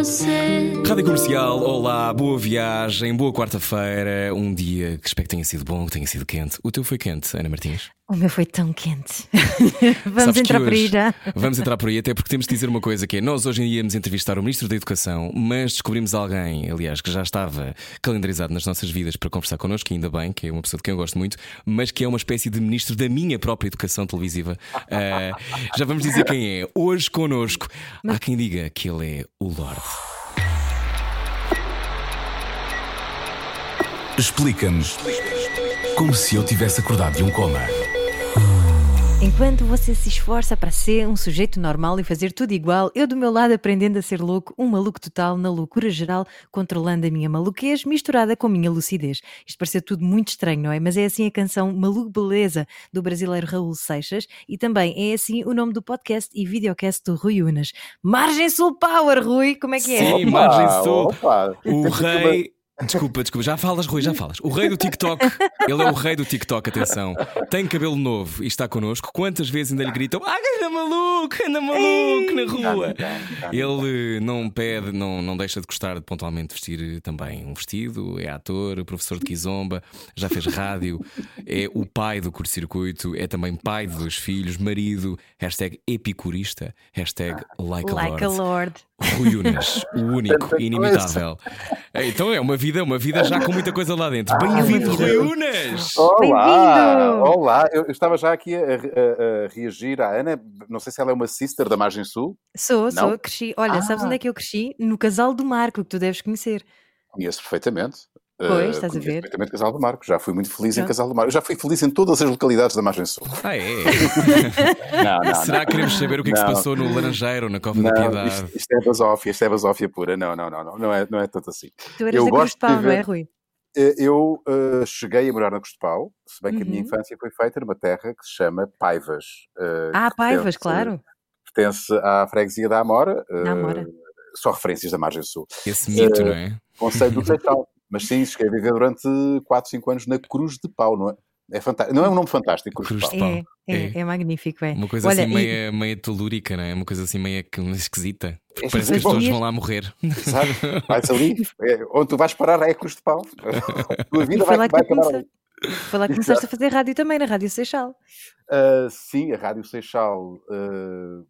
Rádio Comercial, olá, boa viagem, boa quarta-feira, um dia que espero que tenha sido bom, que tenha sido quente. O teu foi quente, Ana Martins? O meu foi tão quente. Vamos Sabes que entrar por aí já. Vamos entrar por aí, até porque temos de dizer uma coisa: que é nós hoje íamos entrevistar o Ministro da Educação, mas descobrimos alguém, aliás, que já estava calendarizado nas nossas vidas para conversar connosco, ainda bem, que é uma pessoa de quem eu gosto muito, mas que é uma espécie de ministro da minha própria educação televisiva. Ah, já vamos dizer quem é. Hoje connosco, há quem diga que ele é o Lorde. Explica-nos como se eu tivesse acordado de um coma. Enquanto você se esforça para ser um sujeito normal e fazer tudo igual, eu do meu lado aprendendo a ser louco, um maluco total, na loucura geral, controlando a minha maluquez misturada com a minha lucidez. Isto pareceu tudo muito estranho, não é? Mas é assim a canção Maluco Beleza do brasileiro Raul Seixas e também é assim o nome do podcast e videocast do Rui Unas. Margem Sul Power, Rui, como é que é? Sim, Opa, margem sul. opa. O rei. Desculpa, desculpa, já falas, Rui, já falas. O rei do TikTok, ele é o rei do TikTok, atenção. Tem cabelo novo e está connosco. Quantas vezes ainda lhe gritam: Ah, anda maluco, anda maluco na rua. Ele não pede, não, não deixa de gostar de pontualmente vestir também um vestido, é ator, professor de Kizomba, já fez rádio, é o pai do curto-circuito, é também pai de dois filhos, marido, hashtag epicurista, hashtag like a Like a lord. Lord. Rui Unas, o único, inimitável. É, Então é uma vida, uma vida já com muita coisa lá dentro. Bem-vindo, uma vida. Rui Unas! Olá, Bem-vindo! olá. Eu, eu estava já aqui a, a- a reagir à Ana. Não sei se ela é uma sister da Margem Sul. Sou, Não? sou, cresci. Olha, sabes Ah. onde é que eu cresci? No Casal do Marco, que tu deves conhecer. Conheço perfeitamente. Pois, Eh, estás a ver? Perfeitamente Casal do Marco. Já fui muito feliz em Pronto. Casal do Marco. Eu já fui feliz em todas as localidades da Margem Sul. Ah, é? Não, não, Será não. que queremos saber o que é que se passou no Laranjeiro, na Cova da Piedade? isto, isto é basófia, isto é basófia pura. Não, não, não, não, não é, não é tanto assim. Tu eras Eu da Cruz gosto de Pau, de não é, Rui? Eh, Eu eh, cheguei a morar na Cruz de Pau, se bem que a minha Uhum. infância foi feita numa terra que se chama Paivas. eh, Ah, Paivas, pertence- claro. Pertence à freguesia da Amora. Da Amora. Só referências da Margem Sul. Esse mito, não é? Conselho do Seixal. Mas sim, cheguei a viver durante 4, 5 anos na Cruz de Pau, não é? É fantástico. Não é um nome fantástico, Cruz, Cruz de Pau. É, é, É. é magnífico, é. Uma coisa Olha, assim e- meia, meia telúrica, não é? Uma coisa assim meia que- esquisita. É parece que as bom. pessoas vão lá morrer. Sabe? Vais ali, é, onde tu vais parar é a Cruz de Pau. A tua vida foi vai, lá que vai acabar ali. Foi lá que começaste a fazer rádio também, na Rádio Seixal. Uh, sim, a Rádio Seixal, uh,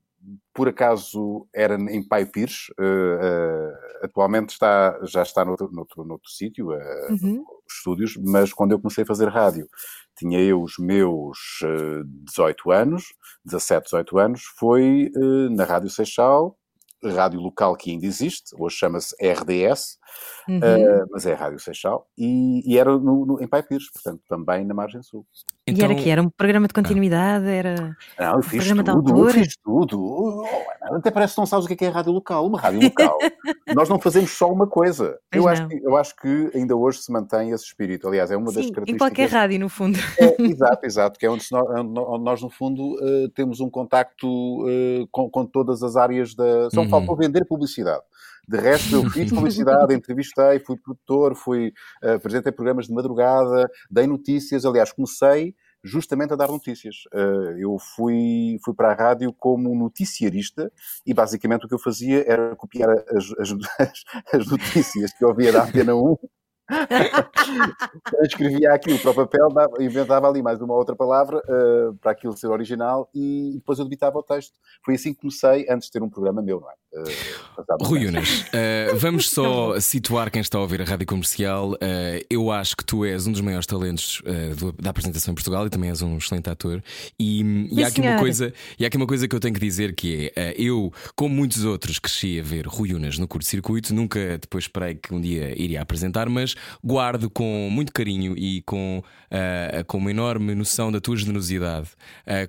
por acaso, era em Pai Pires. uh, uh, atualmente está, já está noutro, noutro, noutro sítio, uh, Uhum. os estúdios, mas quando eu comecei a fazer rádio, tinha eu os meus uh, 18 anos, 17, 18 anos, foi na Rádio Seixal, rádio local que ainda existe, hoje chama-se RDS, Uhum. uh, mas é a Rádio Seixal, e, e era no, no- em Pai Pires, portanto, também na Margem Sul. e Então, era que Era um programa de continuidade? Era. Não, eu fiz programa de tudo, eu autor? fiz tudo. Oh, Até parece que não sabes o que é, que é rádio local. Uma rádio local. Nós não fazemos só uma coisa. Eu acho, que, eu acho que ainda hoje se mantém esse espírito. Aliás, é uma das Sim, em características. qualquer rádio, no fundo. É, exato, exato. Que é onde, nós, onde nó- onde nós, no fundo, eh, temos um contacto eh, com, com todas as áreas da. Só me Uhum. faltou vender publicidade. De resto, eu fiz publicidade, entrevistei, fui produtor, fui, apresentei programas de madrugada, dei notícias. Aliás, comecei justamente a dar notícias. Eh, eu fui, fui para a rádio como noticiarista e basicamente o que eu fazia era copiar as, as, as- as notícias que eu ouvia da Antena 1 eu escrevia aquilo para o papel, inventava ali mais uma outra palavra eh, para aquilo ser original e depois eu debitava o texto. Foi assim que comecei, antes de ter um programa meu, não é? Passava Rui Unas, eh, vamos só situar quem está a ouvir a rádio comercial. Eh, eu acho que tu és um dos maiores talentos do- da apresentação em Portugal e também és um excelente ator. E, e há aqui uma coisa, e há aqui uma coisa que eu tenho que dizer que é: eu, como muitos outros, cresci a ver Rui Unas no curto-circuito, nunca depois esperei que um dia iria apresentar, mas guardo com muito carinho e com, com uma enorme noção da tua generosidade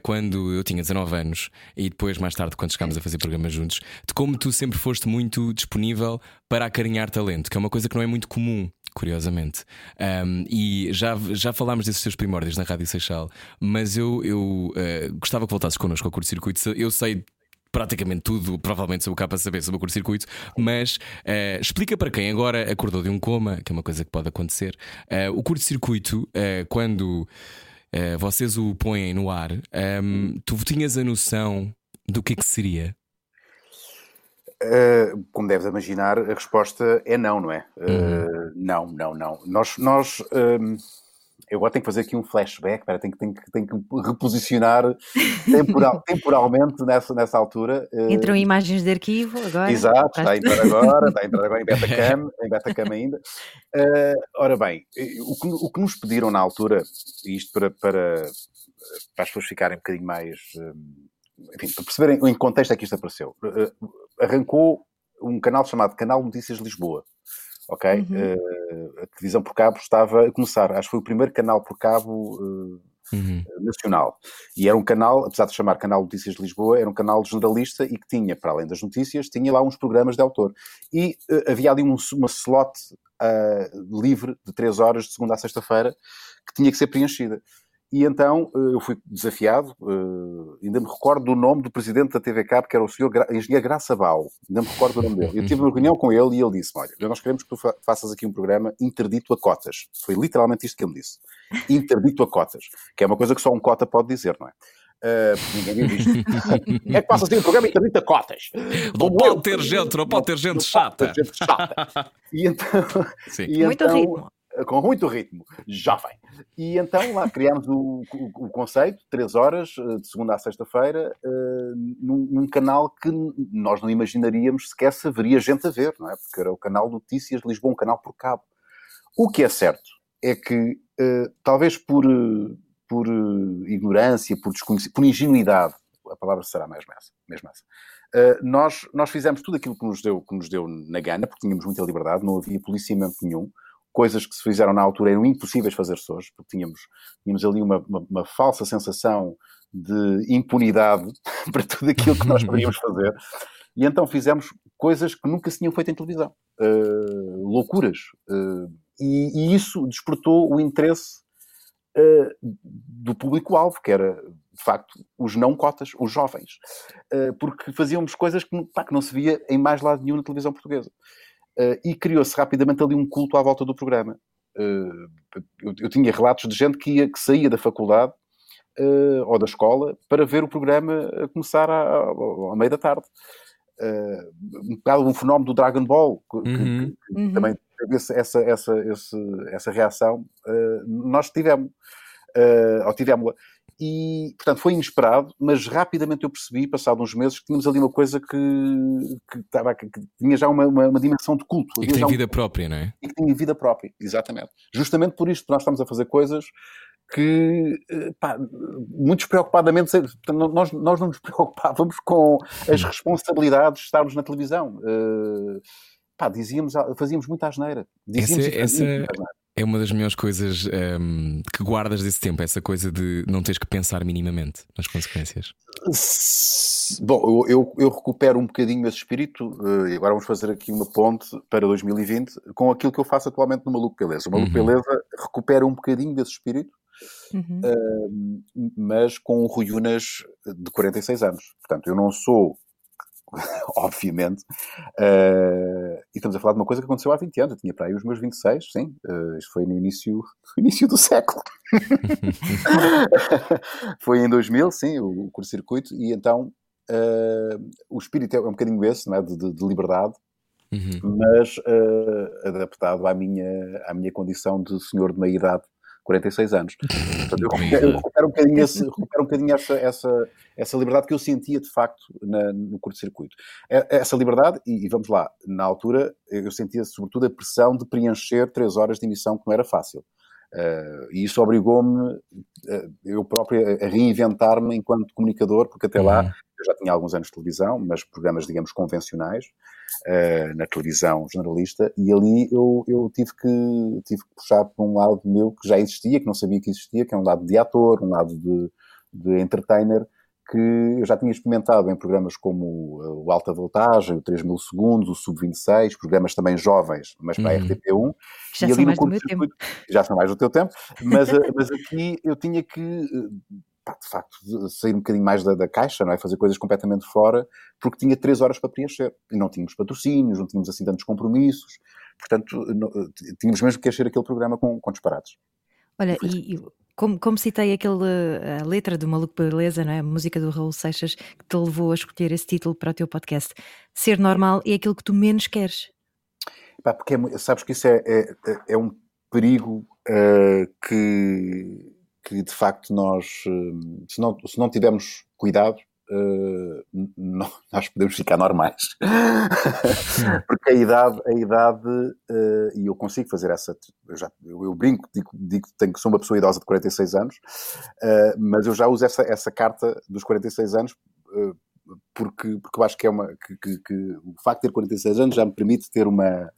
quando eu tinha 19 anos e depois, mais tarde, quando chegámos a fazer programas juntos, de como tu sempre foste muito disponível para acarinhar talento, que é uma coisa que não é muito comum Curiosamente. Um, e já, já falámos desses seus primórdios na Rádio Seixal, mas eu, eu uh, gostava que voltasses connosco ao curto-circuito. Eu sei praticamente tudo, provavelmente sou o para saber sobre o curto-circuito, mas uh, explica para quem agora acordou de um coma, que é uma coisa que pode acontecer. Uh, o curto-circuito, quando vocês o põem no ar, um, tu tinhas a noção do que é que seria? Como deves imaginar, a resposta é não, não é? Uhum. não, não, não. Nós, nós eu agora tenho que fazer aqui um flashback, para tenho, tenho, tenho que reposicionar temporal, temporalmente nessa, nessa altura. Eh, Entram imagens de arquivo agora. Exato, está a entrar agora, está a entrar agora em Betacam, em Betacam ainda. Uh, ora bem, o que, o que nos pediram na altura, isto para, para, para as pessoas ficarem um bocadinho mais. Enfim, para perceberem em que contexto é que isto apareceu. Arrancou um canal chamado Canal Notícias Lisboa ok? Uhum. Uh, a televisão por cabo estava a começar, acho que foi o primeiro canal por cabo uh, uhum. nacional. E era um canal, apesar de chamar Canal Notícias de Lisboa, era um canal generalista e que tinha, para além das notícias, tinha lá uns programas de autor. E uh, havia ali um, uma slot livre de 3 horas de segunda a sexta-feira que tinha que ser preenchida. E então eh, eu fui desafiado, eh, ainda me recordo do nome do presidente da TV Cabo, que era o senhor engenheiro Graça Bal, ainda me recordo do nome dele. Eu tive uma reunião com ele e ele disse: Olha, nós queremos que tu faças aqui um programa interdito a cotas. Foi literalmente isto que ele disse: interdito a cotas, que é uma coisa que só um cota pode dizer, não é? Uh, ninguém diz isto. é que passa assim um programa interdito a cotas. Não pode ter gente, não pode ter gente chata. Gente chata. E então, Sim. E Muito então, ritmo com muito ritmo, jovem. E então lá criámos o, o, o, conceito, três horas, eh, de segunda a sexta-feira, uh, num, num, canal que nós não imaginaríamos sequer se haveria gente a ver, não é? Porque era o canal Notícias de Lisboa, um canal por cabo. O que é certo é que, uh, talvez por, por ignorância, por desconhecimento, por ingenuidade, a palavra será mais essa, mesmo essa, uh, nós, nós fizemos tudo aquilo que nos, deu, que nos deu na gana, porque tínhamos muita liberdade, não havia policiamento nenhum, coisas que se fizeram na altura eram impossíveis fazer hoje, porque tínhamos, tínhamos ali uma, uma, uma falsa sensação de impunidade para tudo aquilo que nós poderíamos fazer. E então fizemos coisas que nunca se tinham feito em televisão. Uh, loucuras. Uh, e, e, isso despertou o interesse uh, do público-alvo, que era, de facto, os não cotas, os jovens. porque fazíamos coisas que, pá, que não se via em mais lado nenhum na televisão portuguesa. Uh, e criou-se rapidamente ali um culto à volta do programa. Uh, eu, eu, tinha relatos de gente que, ia, que saía da faculdade uh, ou da escola para ver o programa a começar à, meia da tarde. um bocado um fenómeno do Dragon Ball, que, uhum. que, que uhum. também teve essa, essa, essa, essa reação. nós tivemos, ou tivemos e, portanto, foi inesperado, mas rapidamente eu percebi, passado uns meses, que tínhamos ali uma coisa que, que, estava, que, tinha já uma, uma, uma, dimensão de culto. E que tem um, vida própria, não é? E que tinha vida própria, exatamente. Justamente por isto, nós estamos a fazer coisas que, eh, pá, muito despreocupadamente, nós, nós não nos preocupávamos com as responsabilidades de estarmos na televisão. Uh, pá, dizíamos, fazíamos muita asneira. Dizíamos essa, essa, é uma das melhores coisas um, ehm, que guardas desse tempo, essa coisa de não teres que pensar minimamente nas consequências. Bom, eu, eu recupero um bocadinho esse espírito eh, e agora vamos fazer aqui uma ponte para 2020 com aquilo que eu faço atualmente no Maluco Beleza. O Maluco uhum. Beleza recupera um bocadinho desse espírito, uhum. uh, mas com o Rui Unas de 46 anos. Portanto, eu não sou obviamente. Uh, e estamos a falar de uma coisa que aconteceu há 20 anos. Eu tinha para aí os meus 26, sim. Uh, isto foi no início, no início do século. foi em 2000, sim, o, o curto-circuito. E então uh, o espírito é um bocadinho esse, não é? de, de, de liberdade. Uhum. Mas adaptado à minha, à minha condição de senhor de meia idade 46 anos. Portanto, eu recupero, eu recupero um bocadinho, esse, recupero um bocadinho essa, essa, essa liberdade que eu sentia de facto na, no curto-circuito. É, essa liberdade, e, e, vamos lá, na altura eu sentia sobretudo a pressão de preencher três horas de emissão que não era fácil. Uh, e isso obrigou-me, uh, eu próprio, a, reinventar-me enquanto comunicador, porque até lá uhum. Eu já tinha alguns anos de televisão, mas programas, digamos, convencionais, uh, na televisão generalista, e ali eu, eu tive, que, tive que puxar para um lado meu que já existia, que não sabia que existia, que é um lado de ator, um lado de, de entertainer, que eu já tinha experimentado em programas como o Alta Voltagem, o 3000 Segundos, o Sub-26, programas também jovens, mas para uhum. a RTP1. Já e são mais do meu tempo. Já são mais do teu tempo, mas, eh, mas aqui eu tinha que, eh, pá, de facto, sair um bocadinho mais da, da, caixa, não é? Fazer coisas completamente fora, porque tinha três horas para preencher. E não tínhamos patrocínios, não tínhamos assim tantos compromissos. Portanto, não, tínhamos mesmo que encher aquele programa com, com disparates. Olha, e, e como, como citei aquele, a letra do Maluco Beleza, não é? a música do Raul Seixas, que te levou a escolher esse título para o teu podcast. Ser normal é aquilo que tu menos queres. Pá, porque é, sabes que isso é, é, é um perigo uh, que, que de facto nós, uh, se, não, se não tivermos cuidado, uh, não, nós podemos ficar normais. Porque a idade, a idade uh, e eu consigo fazer essa. Eu, já, eu, eu brinco, digo, digo que tenho, sou uma pessoa idosa de 46 anos, uh, mas eu já uso essa, essa carta dos 46 anos. porque, porque eu acho que é uma que, que, que o facto de ter 46 anos já me permite ter uma,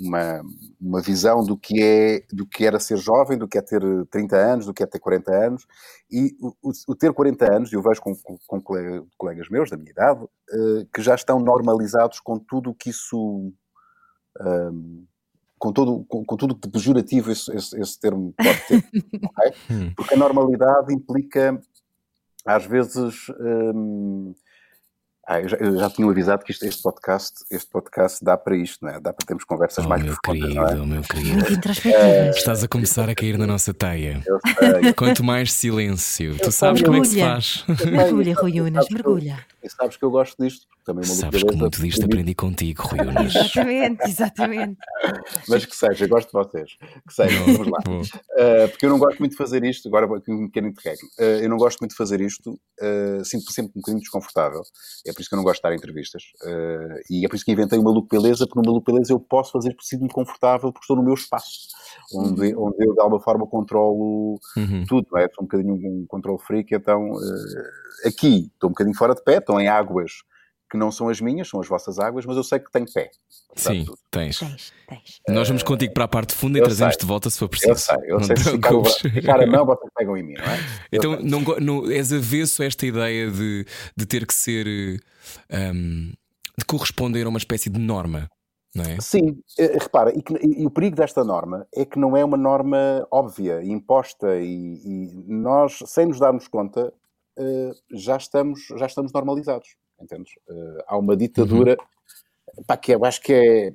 uma, uma visão do que, é, do que era ser jovem, do que é ter 30 anos, do que é ter 40 anos. E o, o ter 40 anos, eu vejo com, com, com colegas meus da minha idade, uh, que já estão normalizados com tudo o que isso. Um, com, todo, com, com tudo que de pejorativo esse, esse, esse termo pode ter. okay? Hum. Porque a normalidade implica, às vezes. Um, ah, eu, já, eu já tinha avisado que isto, este, podcast, este podcast dá para isto, não é? Dá para termos conversas oh, mais meu profundas, querido, não é? Oh, meu querido. É, Estás a começar a cair na nossa teia. Eu sei. Quanto mais silêncio, tu sabes como é que se faz. Mergulha, Rui Unas, mergulha. E sabes que eu gosto disto. Também uma Sabes que muito disto aprendi contigo, Rui Unas. Exatamente, exatamente. Mas que seja, gosto de vocês. Que seja, vamos lá. Uh, porque eu não gosto muito de fazer isto, agora aqui um pequeno interregno. Uh, eu não gosto muito de fazer isto, uh, sinto-me sempre um bocadinho desconfortável. É por isso que eu não gosto de estar em entrevistas. Uh, e é por isso que inventei o Maluco Beleza, porque no Maluco Beleza eu posso fazer por sinto-me confortável, porque estou no meu espaço, onde, uhum. onde eu de alguma forma controlo uhum. tudo, não é? Sou um bocadinho um controle freak, então aqui estou um bocadinho fora de pé, estou em águas que não são as minhas, são as vossas águas, mas eu sei que tenho pé. Sim, tens. tens, tens. Nós vamos contigo para a parte funda e trazemos de volta se for preciso. Eu sei, eu não sei se ficar, ficar a mão, vocês pegam em mim, não é? então, não, não, és avesso a esta ideia de, de ter que ser. Um, de corresponder a uma espécie de norma. Não é? Sim, eh, repara, e, que, e, o perigo desta norma é que não é uma norma óbvia, imposta, e, e nós, sem nos darmos conta, uh, já, estamos, já estamos normalizados entendes? Uh, há uma ditadura uhum. pá, que eu acho que é,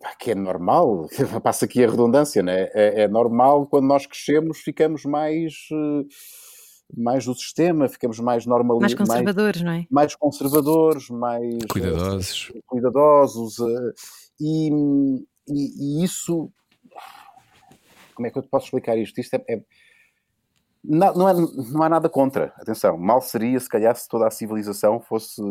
pá, que é normal, passa aqui a redundância, né? é, é normal quando nós crescemos, ficamos mais. Uh, mais do sistema, ficamos mais normalizados. Mais conservadores, mais, não é? Mais conservadores, mais. Cuidadosos. Uh, cuidadosos. Uh, e, e, e, isso. Como é que eu te posso explicar isto? Isto é, é não, não, é, não há nada contra, atenção. Mal seria se calhar se toda a civilização fosse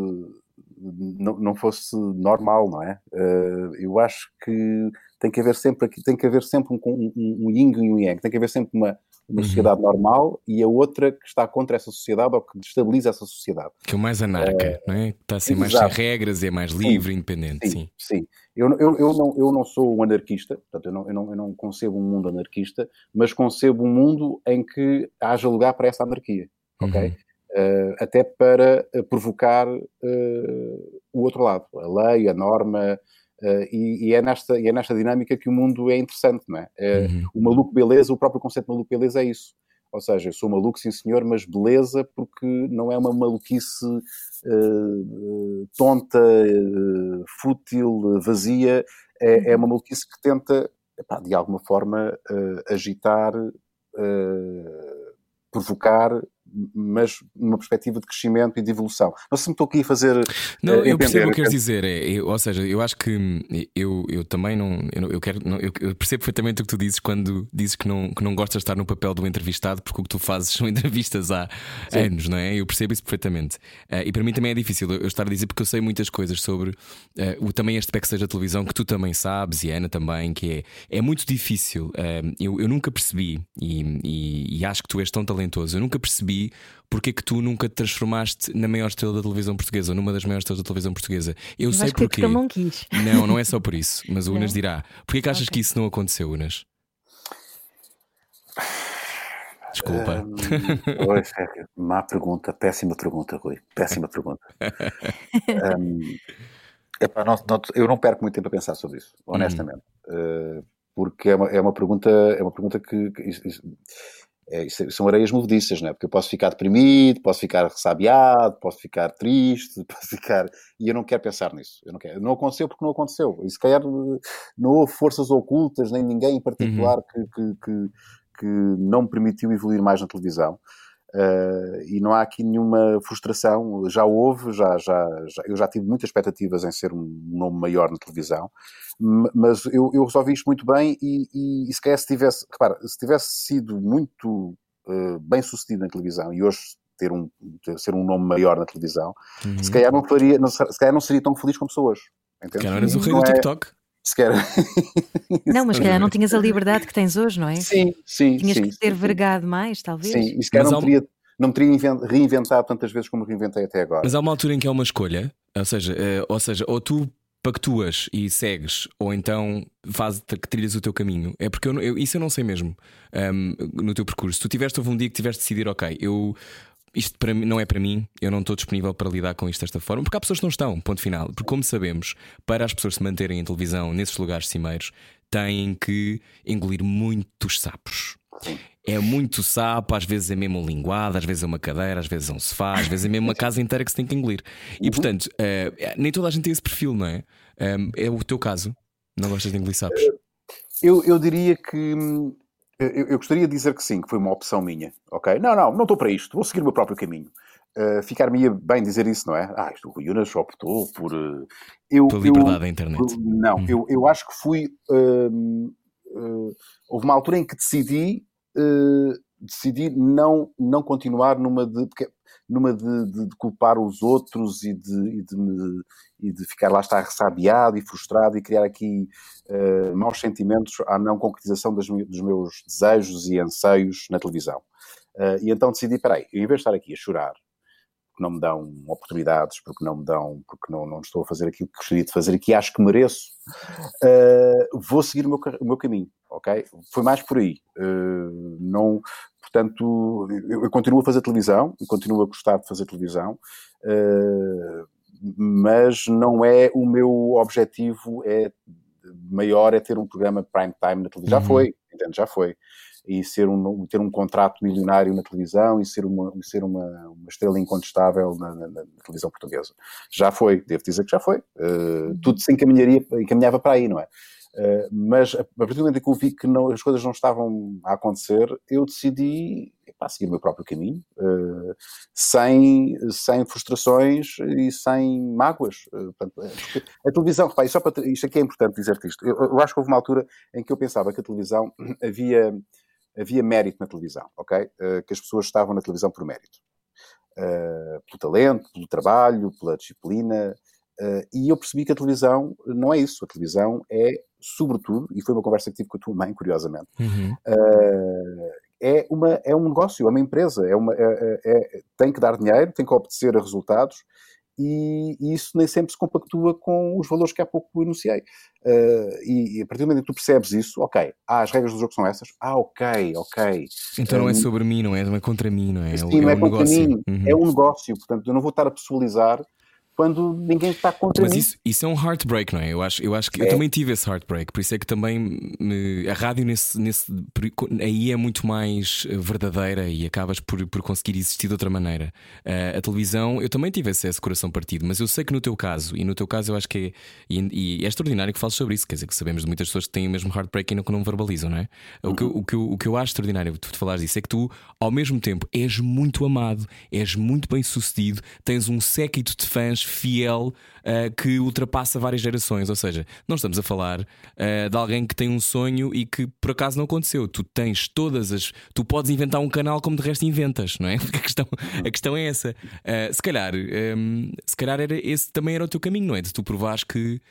não, não fosse normal, não é? Uh, eu acho que tem que haver sempre tem que haver sempre um, um, um yin e um yang, tem que haver sempre uma, uma uhum. sociedade normal e a outra que está contra essa sociedade ou que destabiliza essa sociedade. Que é o mais anarca, uh, não é? Está assim mais sem regras é mais livre, sim, independente. Sim, sim. sim. Eu, eu, eu, não, eu não sou um anarquista, portanto, eu não, eu, não, eu não concebo um mundo anarquista, mas concebo um mundo em que haja lugar para essa anarquia, ok? Uhum. Uh, até para uh, provocar uh, o outro lado, a lei, a norma, e, e, é nesta, e é nesta dinâmica que o mundo é interessante, não é? Uhum. O maluco beleza, o próprio conceito de maluco beleza é isso. Ou seja, eu sou maluco, sim senhor, mas beleza porque não é uma maluquice uh, tonta, uh, fútil, vazia, é, é, uma maluquice que tenta, epá, de alguma forma, uh, agitar, provocar mas numa perspectiva de crescimento e de evolução. Não sei se me estou aqui a fazer. Não, uh, eu percebo o que queres dizer. É, eu, ou seja, eu acho que eu, eu também não. Eu, eu quero, não, eu, percebo perfeitamente o que tu dizes quando dizes que não, que não gostas de estar no papel do entrevistado, porque o que tu fazes são entrevistas há Sim. anos, não é? Eu percebo isso perfeitamente. Uh, e para mim também é difícil eu estar a dizer, porque eu sei muitas coisas sobre uh, o, também este backstage da televisão, que tu também sabes, e a Ana também, que é, é muito difícil. eu, eu nunca percebi, e, e, e acho que tu és tão talentoso, eu nunca percebi porque é que tu nunca te transformaste na maior estrela da televisão portuguesa, ou numa das maiores estrelas da televisão portuguesa. Eu, sei porquê. Que não quis. Não, não é só por isso, mas o Unas dirá. Porquê que achas okay. que isso não aconteceu, Unas? Desculpa. Um, oi, má pergunta, péssima pergunta, Rui. Péssima pergunta. um, epá, não, não, eu não perco muito tempo a pensar sobre isso, honestamente. Hum. Uh, porque é uma, é uma pergunta, é uma pergunta que, que isso, isso, é, são areias movediças, não é? Porque eu posso ficar deprimido, posso ficar ressabiado, posso ficar triste, posso ficar. E eu não quero pensar nisso. Eu não, quero. não aconteceu porque não aconteceu. E se calhar não houve forças ocultas, nem ninguém em particular uhum. que, que, que, que, não me permitiu evoluir mais na televisão. Uh, e não há aqui nenhuma frustração. Já houve, já, já, já, eu já tive muitas expectativas em ser um nome maior na televisão, mas eu, eu resolvi isto muito bem e, e, e se calhar se tivesse, repara, se tivesse sido muito uh, bem sucedido na televisão e hoje ter um, ter, ser um nome maior na televisão, uhum. se calhar não faria, não, se calhar não seria tão feliz como sou hoje. Entende? não eras o rei do é TikTok. Sequer. Não, mas se calhar não tinhas a liberdade que tens hoje, não é? Sim, sim. Tinhas sim, que ter sim, vergado mais, talvez. Sim, e se calhar não, teria, não me teria reinventado tantas vezes como reinventei até agora. Mas há uma altura em que é uma escolha, ou seja, uh, ou, seja ou tu pactuas e segues, ou então faz, que trilhas o teu caminho. É porque eu, eu, isso eu não sei mesmo um, no teu percurso. Se tu tiveste houve um dia que tiveste de decidir, ok, eu isto para mim, não é para mim, eu não estou disponível para lidar com isto desta forma, porque há pessoas que não estão, ponto final. Porque, como sabemos, para as pessoas se manterem em televisão nesses lugares cimeiros, têm que engolir muitos sapos. É muito sapo, às vezes é mesmo um linguado, às vezes é uma cadeira, às vezes é um sofá, às vezes é mesmo uma casa inteira que se tem que engolir. E uhum. portanto, uh, nem toda a gente tem esse perfil, não é? Um, é o teu caso. Não gostas de engolir sapos? Eu, eu diria que. Hum, eu, eu, gostaria de dizer que sim, que foi uma opção minha. Ok? Não, não, não estou para isto, vou seguir o meu próprio caminho. Uh, Ficar-me bem dizer isso, não é? Ah, isto o Yunas optou por. Uh, eu, Pela liberdade da internet. não, uhum. eu, eu acho que fui. Uh, houve uma altura em que decidi uh, decidi não, não continuar numa de, numa de, de, de culpar os outros e de, e de, me, e de ficar lá estar ressabiado e frustrado e criar aqui uh, maus sentimentos à não concretização das, dos meus desejos e anseios na televisão. Uh, e então decidi, peraí, em vez de estar aqui a chorar porque não me dão oportunidades, porque não me dão, porque não, não estou a fazer aquilo que gostaria de fazer e que acho que mereço, uh, vou seguir o meu, o meu, caminho, ok? Foi mais por aí. Uh, não, portanto, eu, eu, continuo a fazer televisão, continuo a gostar de fazer televisão, uh, mas não é o meu objetivo, é maior é ter um programa prime time na televisão. Uhum. Já foi, entende? Já foi e ser um, ter um contrato milionário na televisão e ser uma, ser uma, uma estrela incontestável na, na, na, televisão portuguesa. Já foi, devo dizer que já foi. Uh, tudo se encaminharia, encaminhava para aí, não é? Uh, mas a partir do momento em que eu vi que não, as coisas não estavam a acontecer, eu decidi epá, seguir o meu próprio caminho, uh, sem, sem frustrações e sem mágoas. Uh, portanto, a televisão, repá, só para, isto aqui é importante dizer-te isto. Eu, eu, acho que houve uma altura em que eu pensava que a televisão havia havia mérito na televisão, ok? Que as pessoas estavam na televisão por mérito. Pelo talento, pelo trabalho, pela disciplina. E eu percebi que a televisão não é isso. A televisão é, sobretudo, e foi uma conversa que tive com a tua mãe, curiosamente, uhum. é, uma, é um negócio, é uma empresa, é uma, é, é, tem que dar dinheiro, tem que obedecer a resultados e, e, isso nem sempre se compactua com os valores que há pouco enunciei. Uh, e, e, a partir do momento em que tu percebes isso, ok, ah, as regras do jogo são essas, ah, ok, ok. Então não é sobre mim, não é? Não é contra mim, não é? Sim, é, é, é um contra negócio. mim, uhum. é um negócio, portanto eu não vou estar a pessoalizar quando ninguém está contra Mas mim. Isso, isso é um heartbreak, não é? Eu acho, eu acho que é. eu também tive esse heartbreak, por isso é que também me, a rádio nesse, nesse aí é muito mais verdadeira e acabas por, por conseguir existir de outra maneira. Uh, a televisão, eu também tive esse, esse, coração partido, mas eu sei que no teu caso, e no teu caso eu acho que é, e, e é extraordinário que fales sobre isso, quer dizer, que sabemos de muitas pessoas que têm o mesmo heartbreak e não, que não verbalizam, não é? Uhum. O, que, o, que, o que eu acho extraordinário tu falares disso é que tu, ao mesmo tempo, és muito amado, és muito bem sucedido, tens um séquito de fãs fiel uh, que ultrapassa várias gerações. Ou seja, não estamos a falar uh, de alguém que tem um sonho e que por acaso não aconteceu. Tu tens todas as. Tu podes inventar um canal como de resto inventas, não é? Porque a questão, a questão é essa. Uh, se calhar, um, ehm, se calhar era, esse também era o teu caminho, não é? De tu provares que,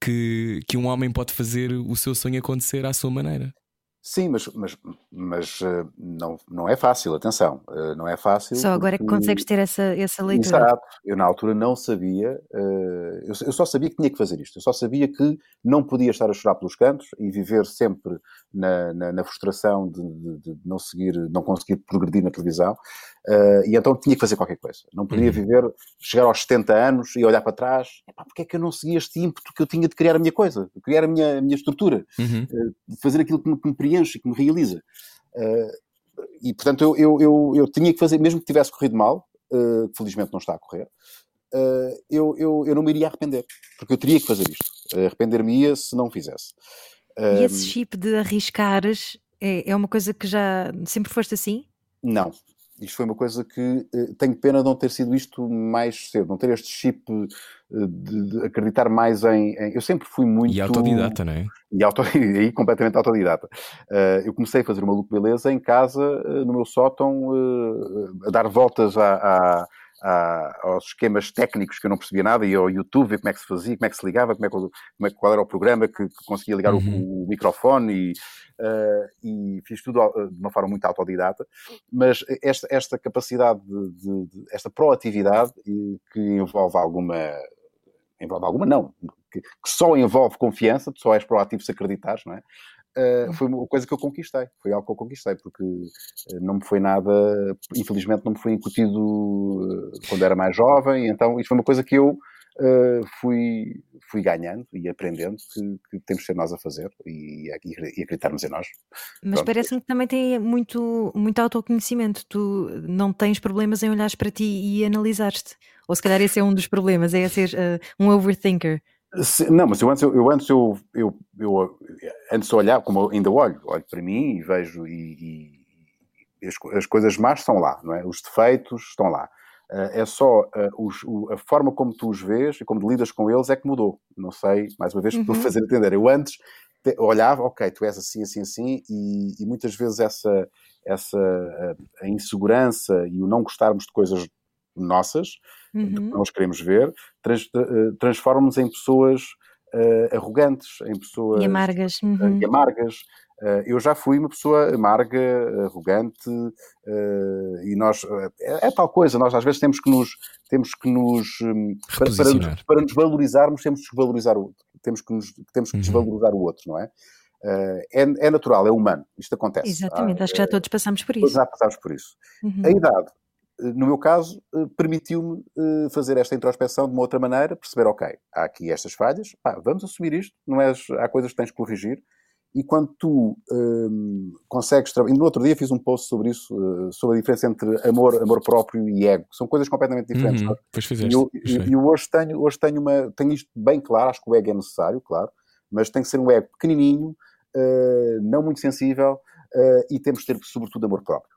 que, que um homem pode fazer o seu sonho acontecer à sua maneira. Sim, mas, mas mas uh, não, não é fácil, atenção, uh, não é fácil. Só agora porque... é que consegues ter essa, essa leitura. Exato, eu na altura não sabia, eu, eu, só sabia que tinha que fazer isto, eu só sabia que não podia estar a chorar pelos cantos e viver sempre na, na, na frustração de, de, de, não seguir, não conseguir progredir na televisão, e então tinha que fazer qualquer coisa. Não podia uhum. viver, chegar aos 70 anos e olhar para trás, porque é que eu não segui este ímpeto que eu tinha de criar a minha coisa, de criar a minha, a minha estrutura, uhum. de fazer aquilo que me, que me preenche, que me realiza. Uh, e portanto eu, eu, eu, eu, tinha que fazer, mesmo que tivesse corrido mal, uh, que felizmente não está a correr, uh, eu, eu, eu não me iria arrepender, porque eu teria que fazer isto. Arrepender-me-ia se não fizesse. E esse chip de arriscares é, é uma coisa que já sempre foste assim? Não, isto foi uma coisa que uh, tenho pena de não ter sido isto mais cedo, não ter este chip uh, de, de, acreditar mais em, em, Eu sempre fui muito. E autodidata, não é? E, auto, e completamente autodidata. Uh, eu comecei a fazer uma look beleza em casa, no meu sótão, a dar voltas à, à aos esquemas técnicos que eu não percebia nada, e ao YouTube, como é que se fazia, como é que se ligava, como é que, como é, qual era o programa que, que conseguia ligar uhum. o, o, microfone, e, uh, e, fiz tudo de uma forma muito autodidata. Mas esta, esta capacidade, de, de, de esta proatividade, que envolve alguma. Envolve alguma, não, que, que, só envolve confiança, tu só és proativo se acreditares, não é? Uh, foi uma coisa que eu conquistei, foi algo que eu conquistei, porque uh, não me foi nada, infelizmente não me foi incutido uh, quando era mais jovem, então isto foi uma coisa que eu fui, fui ganhando e aprendendo que, que, temos de ser nós a fazer e, e acreditarmos em nós. Mas parece-me que também tem muito, muito autoconhecimento, tu não tens problemas em olhares para ti e analisares-te, ou se calhar esse é um dos problemas, é ser um overthinker. Não, mas eu antes, eu, eu antes eu, eu, eu, antes de olhar, como eu ainda olho, olho para mim e vejo e, e as, as, coisas más estão lá, não é? Os defeitos estão lá. Uh, é só uh, os, o, a forma como tu os vês e como lidas com eles é que mudou. Não sei, mais uma vez, uhum. por fazer entender. Eu antes te, olhava, ok, tu és assim, assim, assim, e, e muitas vezes essa, essa a, a insegurança e o não gostarmos de coisas nossas, uhum. que nós queremos ver, trans, uh, transformam-nos em pessoas uh, arrogantes, em pessoas e amargas. Uhum. Uh, e amargas. eu já fui uma pessoa amarga, arrogante, e nós é, é, tal coisa. Nós às vezes temos que nos temos que nos um, para, para, nos, para nos valorizarmos temos que desvalorizar o outro, temos que nos temos que uhum. desvalorizar o outro, não é? Uh, é, é, natural, é humano, isto acontece. Exatamente, ah, acho que já todos passamos por isso. Todos já passamos por isso. Uhum. A idade no meu caso, eh, permitiu-me eh, fazer esta introspeção de uma outra maneira, perceber, ok, há aqui estas falhas, pá, vamos assumir isto, não és, há coisas que tens que corrigir, e quando tu um, consegues trabalhar. No outro dia fiz um post sobre isso, uh, sobre a diferença entre amor, amor próprio e ego. São coisas completamente diferentes. Uhum, pois fizeste, e eu, e, eu hoje, tenho, hoje tenho, uma, tenho isto bem claro, acho que o ego é necessário, claro, mas tem que ser um ego pequenininho, uh, não muito sensível, uh, e temos que ter, sobretudo, amor próprio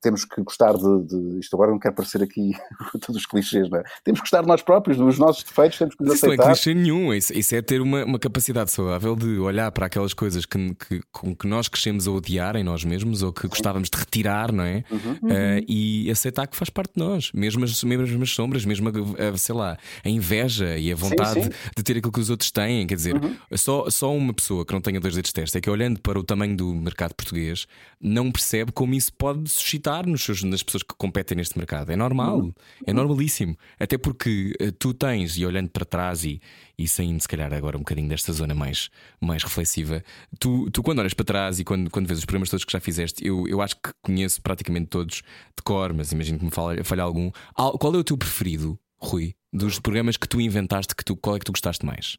temos que gostar de, de, Isto agora não quer parecer aqui todos os clichês, não é? Temos que gostar de nós próprios, dos nossos defeitos, temos que nos isso aceitar. Isso não é clichê nenhum, isso, isso é ter uma, uma, capacidade saudável de olhar para aquelas coisas que, que, com que nós crescemos a odiar em nós mesmos ou que Sim. gostávamos de retirar, não é? Uhum. Uh, e aceitar que faz parte de nós, mesmo as, mesmo as sombras, mesmo a, a, sei lá, a inveja e a vontade sim, sim. de ter aquilo que os outros têm. Quer dizer, uhum. só, só uma pessoa que não tenha dois dedos de teste é que olhando para o tamanho do mercado português não percebe como isso pode suscitar nos seus, nas pessoas que competem neste mercado. É normal, uhum. é normalíssimo. Até porque uh, tu tens, e olhando para trás e, e saindo se calhar agora um bocadinho desta zona mais, mais reflexiva, tu, tu quando olhas para trás e quando, quando vês os programas todos que já fizeste, eu, eu acho que conheço praticamente todos de cor, mas imagino que me falha, falha algum. Qual é o teu preferido, Rui? Dos programas que tu inventaste, que tu, qual é que tu gostaste mais?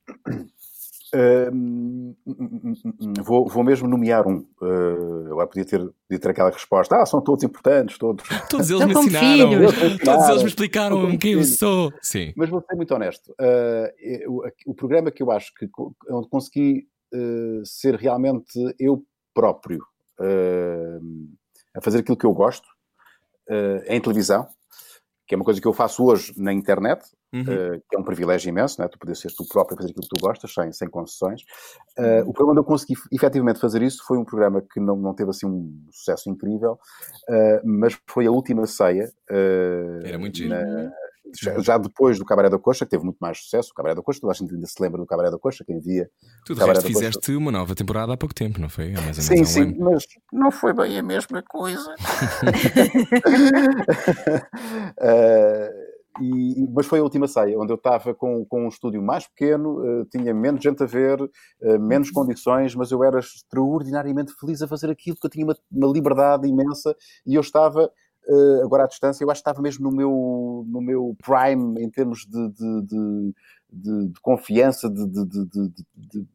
Uh, vou, vou, mesmo nomear um. Uh, agora podia ter, podia ter aquela resposta: ah, são todos importantes, todos. Todos eles me ensinaram, todos eles me explicaram quem eu sou. Sim. Mas vou ser muito honesto: uh, o, o, programa que eu acho que onde consegui uh, ser realmente eu próprio a fazer aquilo que eu gosto é em televisão, que é uma coisa que eu faço hoje na internet, Uhum. Uh, que é um privilégio imenso, né? tu poder ser tu próprio a fazer aquilo que tu gostas, sem, sem concessões. Uh, o programa onde eu consegui efetivamente fazer isso foi um programa que não, não teve assim um sucesso incrível, uh, mas foi a última ceia. Era muito giro. Na, já, já depois do Cabaré da Coxa, que teve muito mais sucesso, o Cabaré da Coxa, toda a gente ainda se lembra do Cabaré da Coxa, quem via. Tu de resto Coxa. fizeste uma nova temporada há pouco tempo, não foi? Mais ou Sim, um sim, ano. mas não foi bem a mesma coisa. Eh, e, mas foi a última ceia, onde eu estava com, com um estúdio mais pequeno, eh, tinha menos gente a ver, eh, menos condições, mas eu era extraordinariamente feliz a fazer aquilo, porque eu tinha uma, uma liberdade imensa e eu estava, eh, agora à distância, eu acho que estava mesmo no meu, no meu prime em termos de, de, de, de- de confiança, de, de- de- de- de- de-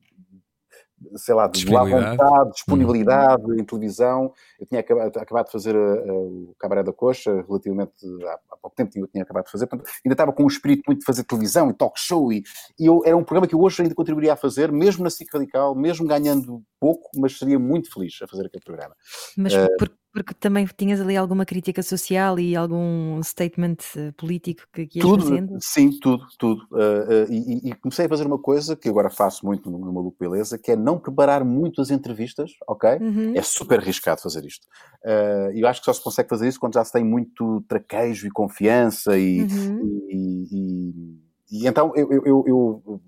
sei lá, de boa Disponibilidade. vontade, disponibilidade em televisão. Eu tinha acabado, acabado de fazer a- a- o Cabaré da Coxa, relativamente há, há pouco tempo tinha, tinha acabado de fazer, portanto, ainda estava com um espírito muito de fazer televisão e talk show, e, e eu, era um programa que eu hoje ainda contribuiria a fazer, mesmo na SIC Radical, mesmo ganhando pouco, mas seria muito feliz a fazer aquele programa. Mas Eh, por- porque também tinhas ali alguma crítica social e algum statement eh, político que, que ias Tudo, fazendo? sim, tudo, tudo. Uh, uh, e, e- comecei a fazer uma coisa que agora faço muito no, no Maluco Beleza, que é não preparar muito as entrevistas, ok? Uhum. É super arriscado fazer isto. Uh, E eu acho que só se consegue fazer isso quando já se tem muito traquejo e confiança e, Uhum. e- e- e então eu- eu- eu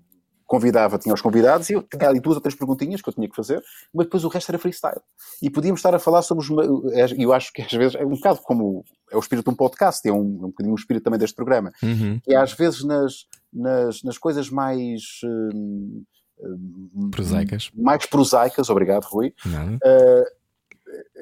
convidava, tinha os convidados e eu tinha ali duas ou três perguntinhas que eu tinha que fazer, mas depois o resto era freestyle. E podíamos estar a falar sobre os. ma- E eu acho que às vezes é um bocado como é o espírito de um podcast, é um, é um bocadinho o espírito também deste programa Uhum. que é às vezes nas, nas, nas coisas mais hum, hum, Prosaicas. mais prosaicas, obrigado Rui, Nada.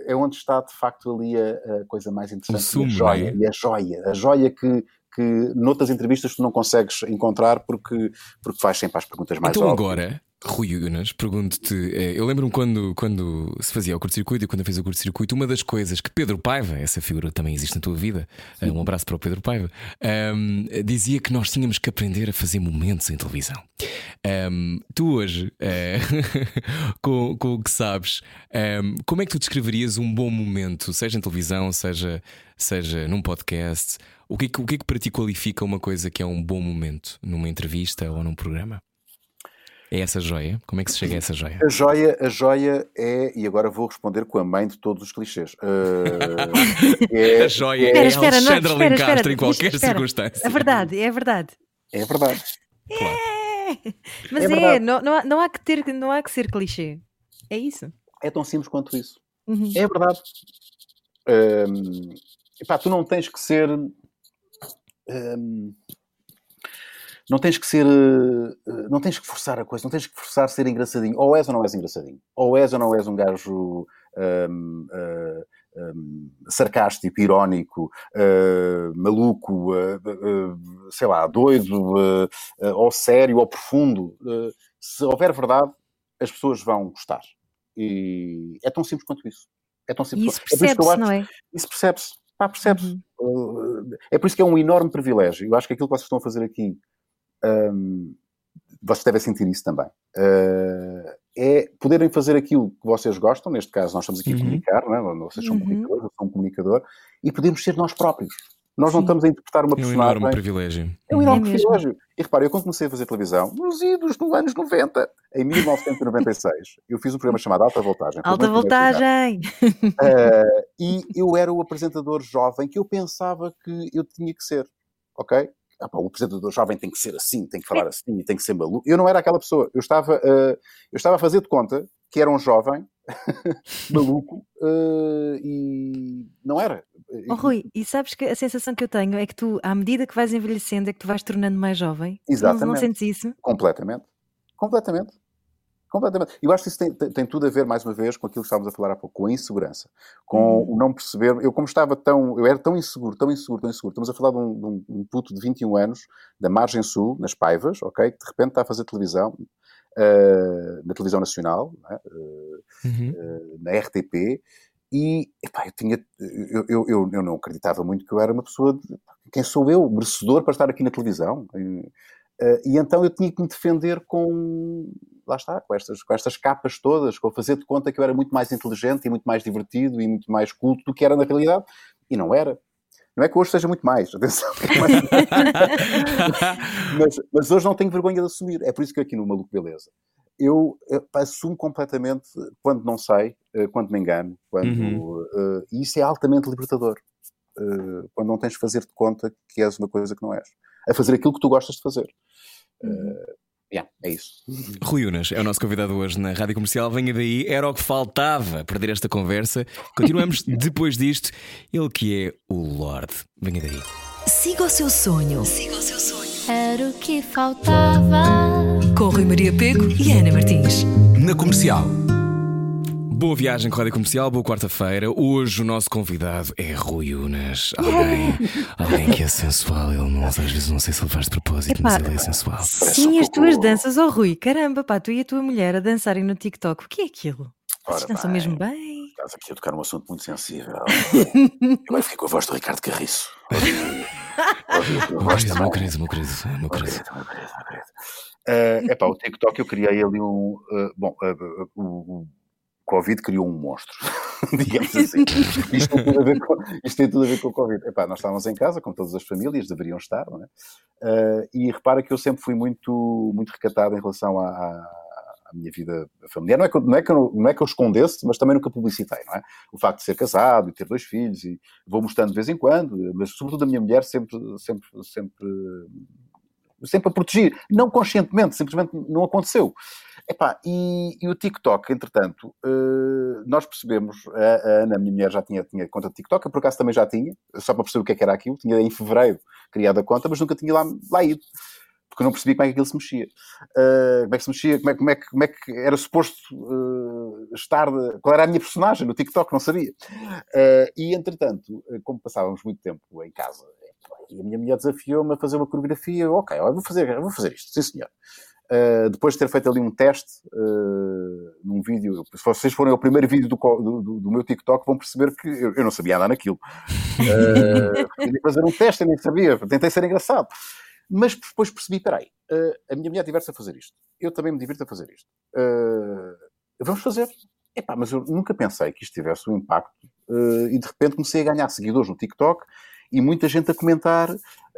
é onde está de facto ali a, a coisa mais interessante, O sumo, a joia, é? e a joia, a joia que, que noutras entrevistas tu não consegues encontrar porque, porque faz sempre as perguntas mais Então óbvias. agora, Rui Unas, pergunto-te, eh, eu lembro-me quando, quando se fazia o curto-circuito e quando eu fiz o curto-circuito, uma das coisas que Pedro Paiva, essa figura também existe na tua vida, eh, um abraço para o Pedro Paiva, ahm, dizia que nós tínhamos que aprender a fazer momentos em televisão. Ahm, tu hoje, eh, com, com o que sabes, ahm, como é que tu descreverias um bom momento, seja em televisão, seja, seja num podcast? O que, é que, o que é que para ti qualifica uma coisa que é um bom momento numa entrevista ou num programa? É essa joia? Como é que se chega a essa joia? A joia, a joia é, e agora vou responder com a mãe de todos os clichês. Uh, é, A joia é, é Espera, espera, não, Alexandra espera, Lencastre espera, em qualquer espera. circunstância. É verdade, é verdade. é verdade. É. Mas É é, verdade. não, não, há, não, há que ter, não há que ser clichê. É isso. É tão simples quanto isso. Uhum. É verdade. Hum, epá, tu não tens que ser. Hum, não tens que ser. eh, eh, não tens que forçar a coisa, não tens que forçar ser engraçadinho. Ou és ou não és engraçadinho. Ou és ou não és um gajo hum, eh, hum, sarcástico, irónico, eh, maluco, eh, eh, sei lá, doido, ou sério, ou profundo. Se houver verdade, as pessoas vão gostar. E é tão simples quanto isso. É tão E simples é por isso eu percebe-se, acho- não é? isso percebe-se. Pá, percebe-se. Uhum. Uh, É por isso que é um enorme privilégio. Eu acho que aquilo que vocês estão a fazer aqui, um, vocês devem sentir isso também. Uh, é poderem fazer aquilo que vocês gostam, neste caso nós estamos aqui a Uhum. comunicar, não é? vocês são Uhum. comunicadores, eu sou um comunicador, e podermos ser nós próprios. Nós não Sim. estamos a interpretar uma É um personagem. enorme privilégio. É um enorme É mesmo. privilégio. E repare, eu quando comecei a fazer televisão, nos idos, nos anos 90, em 1996, eu fiz um programa chamado Alta Voltagem. Alta engraçado. voltagem. Eh, e eu era o apresentador jovem que eu pensava que eu tinha que ser, ok? Ah, pá, o apresentador jovem tem que ser assim, tem que falar assim, tem que ser maluco. Eu não era aquela pessoa. Eu estava, eh, eu estava a fazer de conta que era um jovem maluco eh, e não era. Oh, Rui, e sabes que a sensação que eu tenho é que tu, à medida que vais envelhecendo, é que tu vais tornando mais jovem. Tu Não, não Exatamente. sentes isso? Completamente. Completamente. Completamente. Eu acho que isso tem, tem- tem tudo a ver, mais uma vez, com aquilo que estávamos a falar há pouco, com a insegurança. Com Uhum. o não perceber. Eu, como estava tão. Eu era tão inseguro, tão inseguro, tão inseguro. Estamos a falar de um, de um puto de 21 anos, da Margem Sul, nas Paivas, ok? Que de repente está a fazer televisão, eh, na televisão nacional, não é? Eh, Uhum. na RTP, e epá, eu, tinha, eu, eu, eu, não acreditava muito que eu era uma pessoa. De, quem sou eu? Merecedor para estar aqui na televisão? E, eh, e então eu tinha que me defender com. Lá está, com estas, com estas capas todas, com fazer de conta que eu era muito mais inteligente e muito mais divertido e muito mais culto do que era na realidade. E não era. Não é que hoje seja muito mais, atenção. mas, mas hoje não tenho vergonha de assumir. É por isso que aqui no Maluco Beleza eu eh, assumo completamente quando não sei, eh, quando me engano, quando, Uhum. eh, e isso é altamente libertador. uh, quando não tens de fazer de conta que és uma coisa que não és. A fazer aquilo que tu gostas de fazer. Uh, yeah, é isso. Rui Unas é o nosso convidado hoje na Rádio Comercial. Venha daí, era o que faltava perder esta conversa. Continuamos depois disto. Ele que é o Lorde. Venha daí. Siga o seu sonho. Siga o seu sonho. Era o que faltava. Com Rui Maria Pego e Ana Martins. Na comercial. Boa viagem com a Rádio Comercial, boa quarta-feira. Hoje o nosso convidado é Rui Unas. Alguém, alguém que é sensual. Ele não, às vezes não sei se ele faz de propósito, mas ele é sensual. Sim, as tuas danças, oh Rui, caramba, pá, tu e a tua mulher a dançarem no TikTok, o que é aquilo? Vocês dançam bem. mesmo bem. Estás aqui a tocar um assunto muito sensível. Agora fiquei com a voz do Ricardo Carriço. Meu querido, meu querido, meu querido, meu querido. É epá, o TikTok eu criei ali um. eh, bom, eh, eh, o, o Covid criou um monstro, digamos assim. Isto tem tudo a ver com, tudo a ver com o Covid. Epá, nós estávamos em casa, como todas as famílias deveriam estar, não é? Eh, e repara que eu sempre fui muito, muito recatado em relação à, à- minha vida familiar. Não é, que, não, é que eu, não é que eu escondesse, mas também nunca publicitei, não é? O facto de ser casado e ter dois filhos, e vou mostrando de vez em quando, mas sobretudo a minha mulher sempre, sempre, sempre sempre a proteger, não conscientemente, simplesmente não aconteceu. Epá, e, e o TikTok, entretanto, eh, nós percebemos, a, a Ana, a minha mulher, já tinha, tinha conta de TikTok, eu por acaso também já tinha, só para perceber o que é que era aquilo, tinha em fevereiro criado a conta, mas nunca tinha lá, lá ido, porque não percebi como é que aquilo se mexia. Eh, como é que se mexia, como é, como é, como é que era suposto eh, estar, qual era a minha personagem no TikTok, não sabia. Eh, e, entretanto, como passávamos muito tempo em casa, a minha mulher desafiou-me a fazer uma coreografia. Ok, vou fazer, vou fazer isto, sim senhor. Uh, depois de ter feito ali um teste uh, num vídeo, se vocês forem ao primeiro vídeo do, do- do- meu TikTok, vão perceber que eu, eu não sabia andar naquilo. Uh, fui fazer um teste, eu nem sabia, tentei ser engraçado. Mas depois percebi: peraí, a minha mulher diverte-se a fazer isto, eu também me divirto a fazer isto. Vamos fazer. Epá, mas eu nunca pensei que isto tivesse um impacto e de repente comecei a ganhar seguidores no TikTok e muita gente a comentar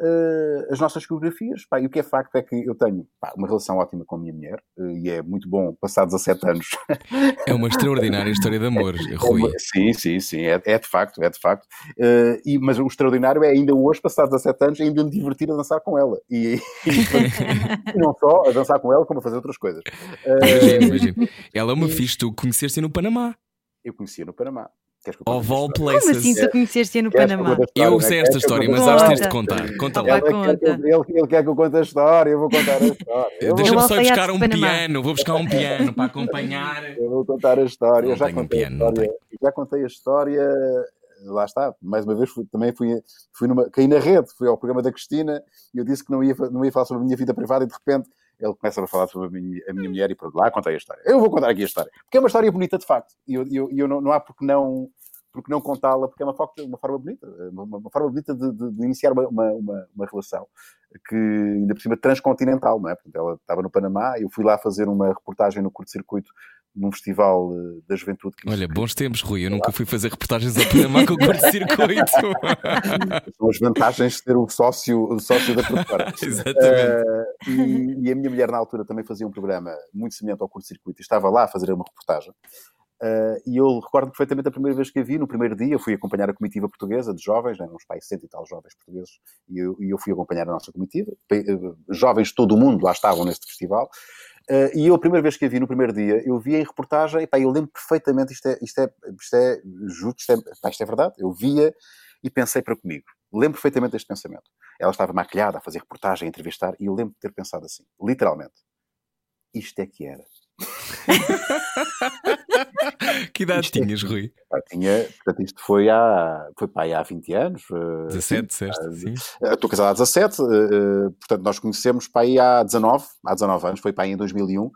eh, as nossas coreografias. Pá, e o que é facto é que eu tenho pá, uma relação ótima com a minha mulher eh, e é muito bom passar 17 anos. É uma extraordinária história de amor, É Rui. uma- sim, sim, sim, é, é de facto, é de facto. Eh, e, mas o extraordinário é ainda hoje, passar 17 anos, ainda me divertir a dançar com ela. E, e não só a dançar com ela, como a fazer outras coisas. Imagina, imagina. Ela é uma fixe, tu conheceste no Panamá. eu conhecia no Panamá. Que Of all história? Como places. assim tu conheceste no Queres que Panamá? Eu sei esta que história, conte a mas has de Conta. contar. Conta lá. que ele, quer que eu conte a história, eu vou contar a história. Eu vou, Deixa-me só ir buscar um piano, vou buscar um piano para acompanhar. eu vou contar a história. Já contei a história. Já contei a história. Lá está. Mais uma vez fui- também fui, fui numa, caí na rede, fui ao programa da Cristina e eu disse que não ia, não ia falar sobre a minha vida privada e de repente ele começa a falar sobre a minha, a minha mulher e por lá contei a história. Eu vou contar aqui a história. Porque é uma história bonita de facto. E eu, eu, eu não, não há porque não porque não contá-la, porque é uma, uma forma bonita, uma, uma forma bonita de, de- de iniciar uma, uma, uma- uma relação que ainda por cima transcontinental, não é? Portanto, ela estava no Panamá, eu fui lá fazer uma reportagem no curto-circuito num festival eh, da juventude. Que Olha, bons tempos, Rui. Eu nunca fui fazer reportagens ao Panamá com o curto-circuito. são as vantagens de ter o sócio, o sócio da produtora. Exatamente. Eh, e, e a minha mulher, na altura, também fazia um programa muito semelhante ao curto-circuito estava lá a fazer uma reportagem. Eh, e eu recordo perfeitamente a primeira vez que a vi, no primeiro dia, fui acompanhar a comitiva portuguesa de jovens, né, uns pais, cento e tal jovens portugueses, e eu, e eu fui acompanhar a nossa comitiva. Jovens de todo o mundo lá estavam neste festival. Eh, e eu, a primeira vez que a vi, no primeiro dia, eu vi em reportagem, e pá, eu lembro perfeitamente, isto é, isto é, isto é, que isto é, pá, isto é verdade, eu via e pensei para comigo. Lembro perfeitamente deste pensamento. Ela estava maquilhada a fazer reportagem, a entrevistar, e eu lembro de ter pensado assim, literalmente, isto é que era. Que idade tinhas, Rui? Pá, tinha, portanto, isto foi há, foi para aí há 20 anos. eh, 17, disseste? Sim. Eh, Estou casado há 17, eh, eh, portanto, nós conhecemos para aí há 19, há 19 anos, foi para aí em 2001,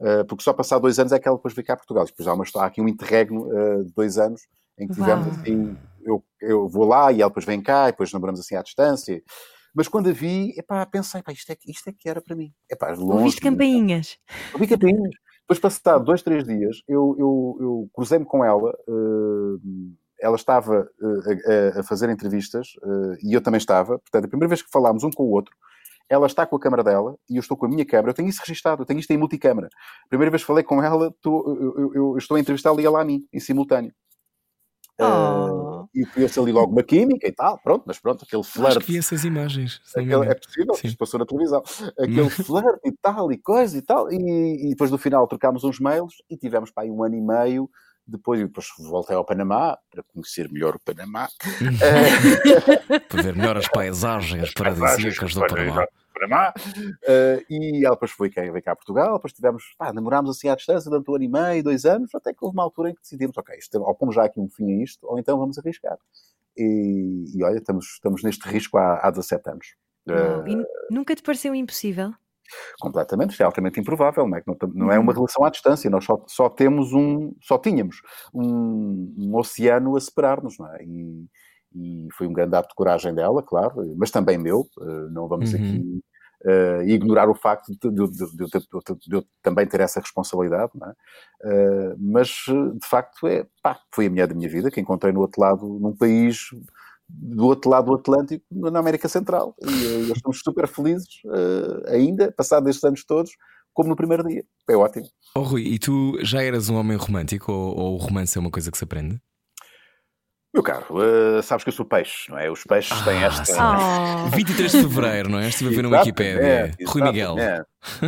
eh, porque só passado dois anos é que ela depois veio cá a Portugal. Depois há, uma, há aqui um interregno de dois anos em que tivemos Uau. assim, eu, eu vou lá e ela depois vem cá, e depois namoramos assim à distância. Mas quando a vi, epá, pensei, pá, isto, é, que- isto é que era para mim. Epá, longe, Ouviste campainhas? Ouvi campainhas. Depois, passado dois, três dias, eu, eu, eu cruzei-me com ela. eh, ela estava eh, a, a fazer entrevistas eh, e eu também estava. Portanto, a primeira vez que falámos um com o outro, ela está com a câmara dela e eu estou com a minha câmara. Eu tenho isso registado, eu tenho isto em multicâmara. A primeira vez que falei com ela, eu, eu- eu estou a entrevistá-la e ela a mim, em simultâneo. Eh, E via-se ali logo uma química e tal, pronto, mas pronto, aquele Acho flirt. que vi essas imagens. Aquele, é possível, Sim. isto passou na televisão. Aquele flirt e tal, e coisa e tal. E, e depois no final trocámos uns mails e tivemos para aí um ano e meio. Depois, depois voltei ao Panamá para conhecer melhor o Panamá. Eh, Para ver melhor as paisagens paradisíacas do Panamá. Panamá. Eh, e ela depois foi quem veio cá a Portugal. Depois tivemos, pá, namorámos assim à distância durante um ano e meio, dois anos, até que houve uma altura em que decidimos, ok, isto, ou pomos já aqui um fim a isto, ou então vamos arriscar. E, e olha, estamos, estamos neste risco há, há 17 anos. Eh, e nunca te pareceu impossível? completamente, isto é altamente improvável, não é? Não, não é uma relação à distância, nós só, só temos um, só tínhamos um, um oceano a separar-nos, não é? E, e foi um grande ato de coragem dela, claro, mas também meu, eh, não vamos Uhum. aqui eh, ignorar o facto de, de- de- de- eu também ter essa responsabilidade, não é? Eh, mas, de facto, é, pá, foi a mulher da minha vida que encontrei no outro lado, num país do outro lado do Atlântico, na América Central. E nós estamos super felizes eh, ainda, passados estes anos todos, como no primeiro dia. É ótimo. Oh Rui, e tu já eras um homem romântico ou, ou o romance é uma coisa que se aprende? Meu caro, eh, sabes que eu sou peixe, não é? Os peixes têm Ah, esta. sim. Oh, 23 de Fevereiro, não é? Estive a ver no Wikipédia. Exatamente, Rui Miguel.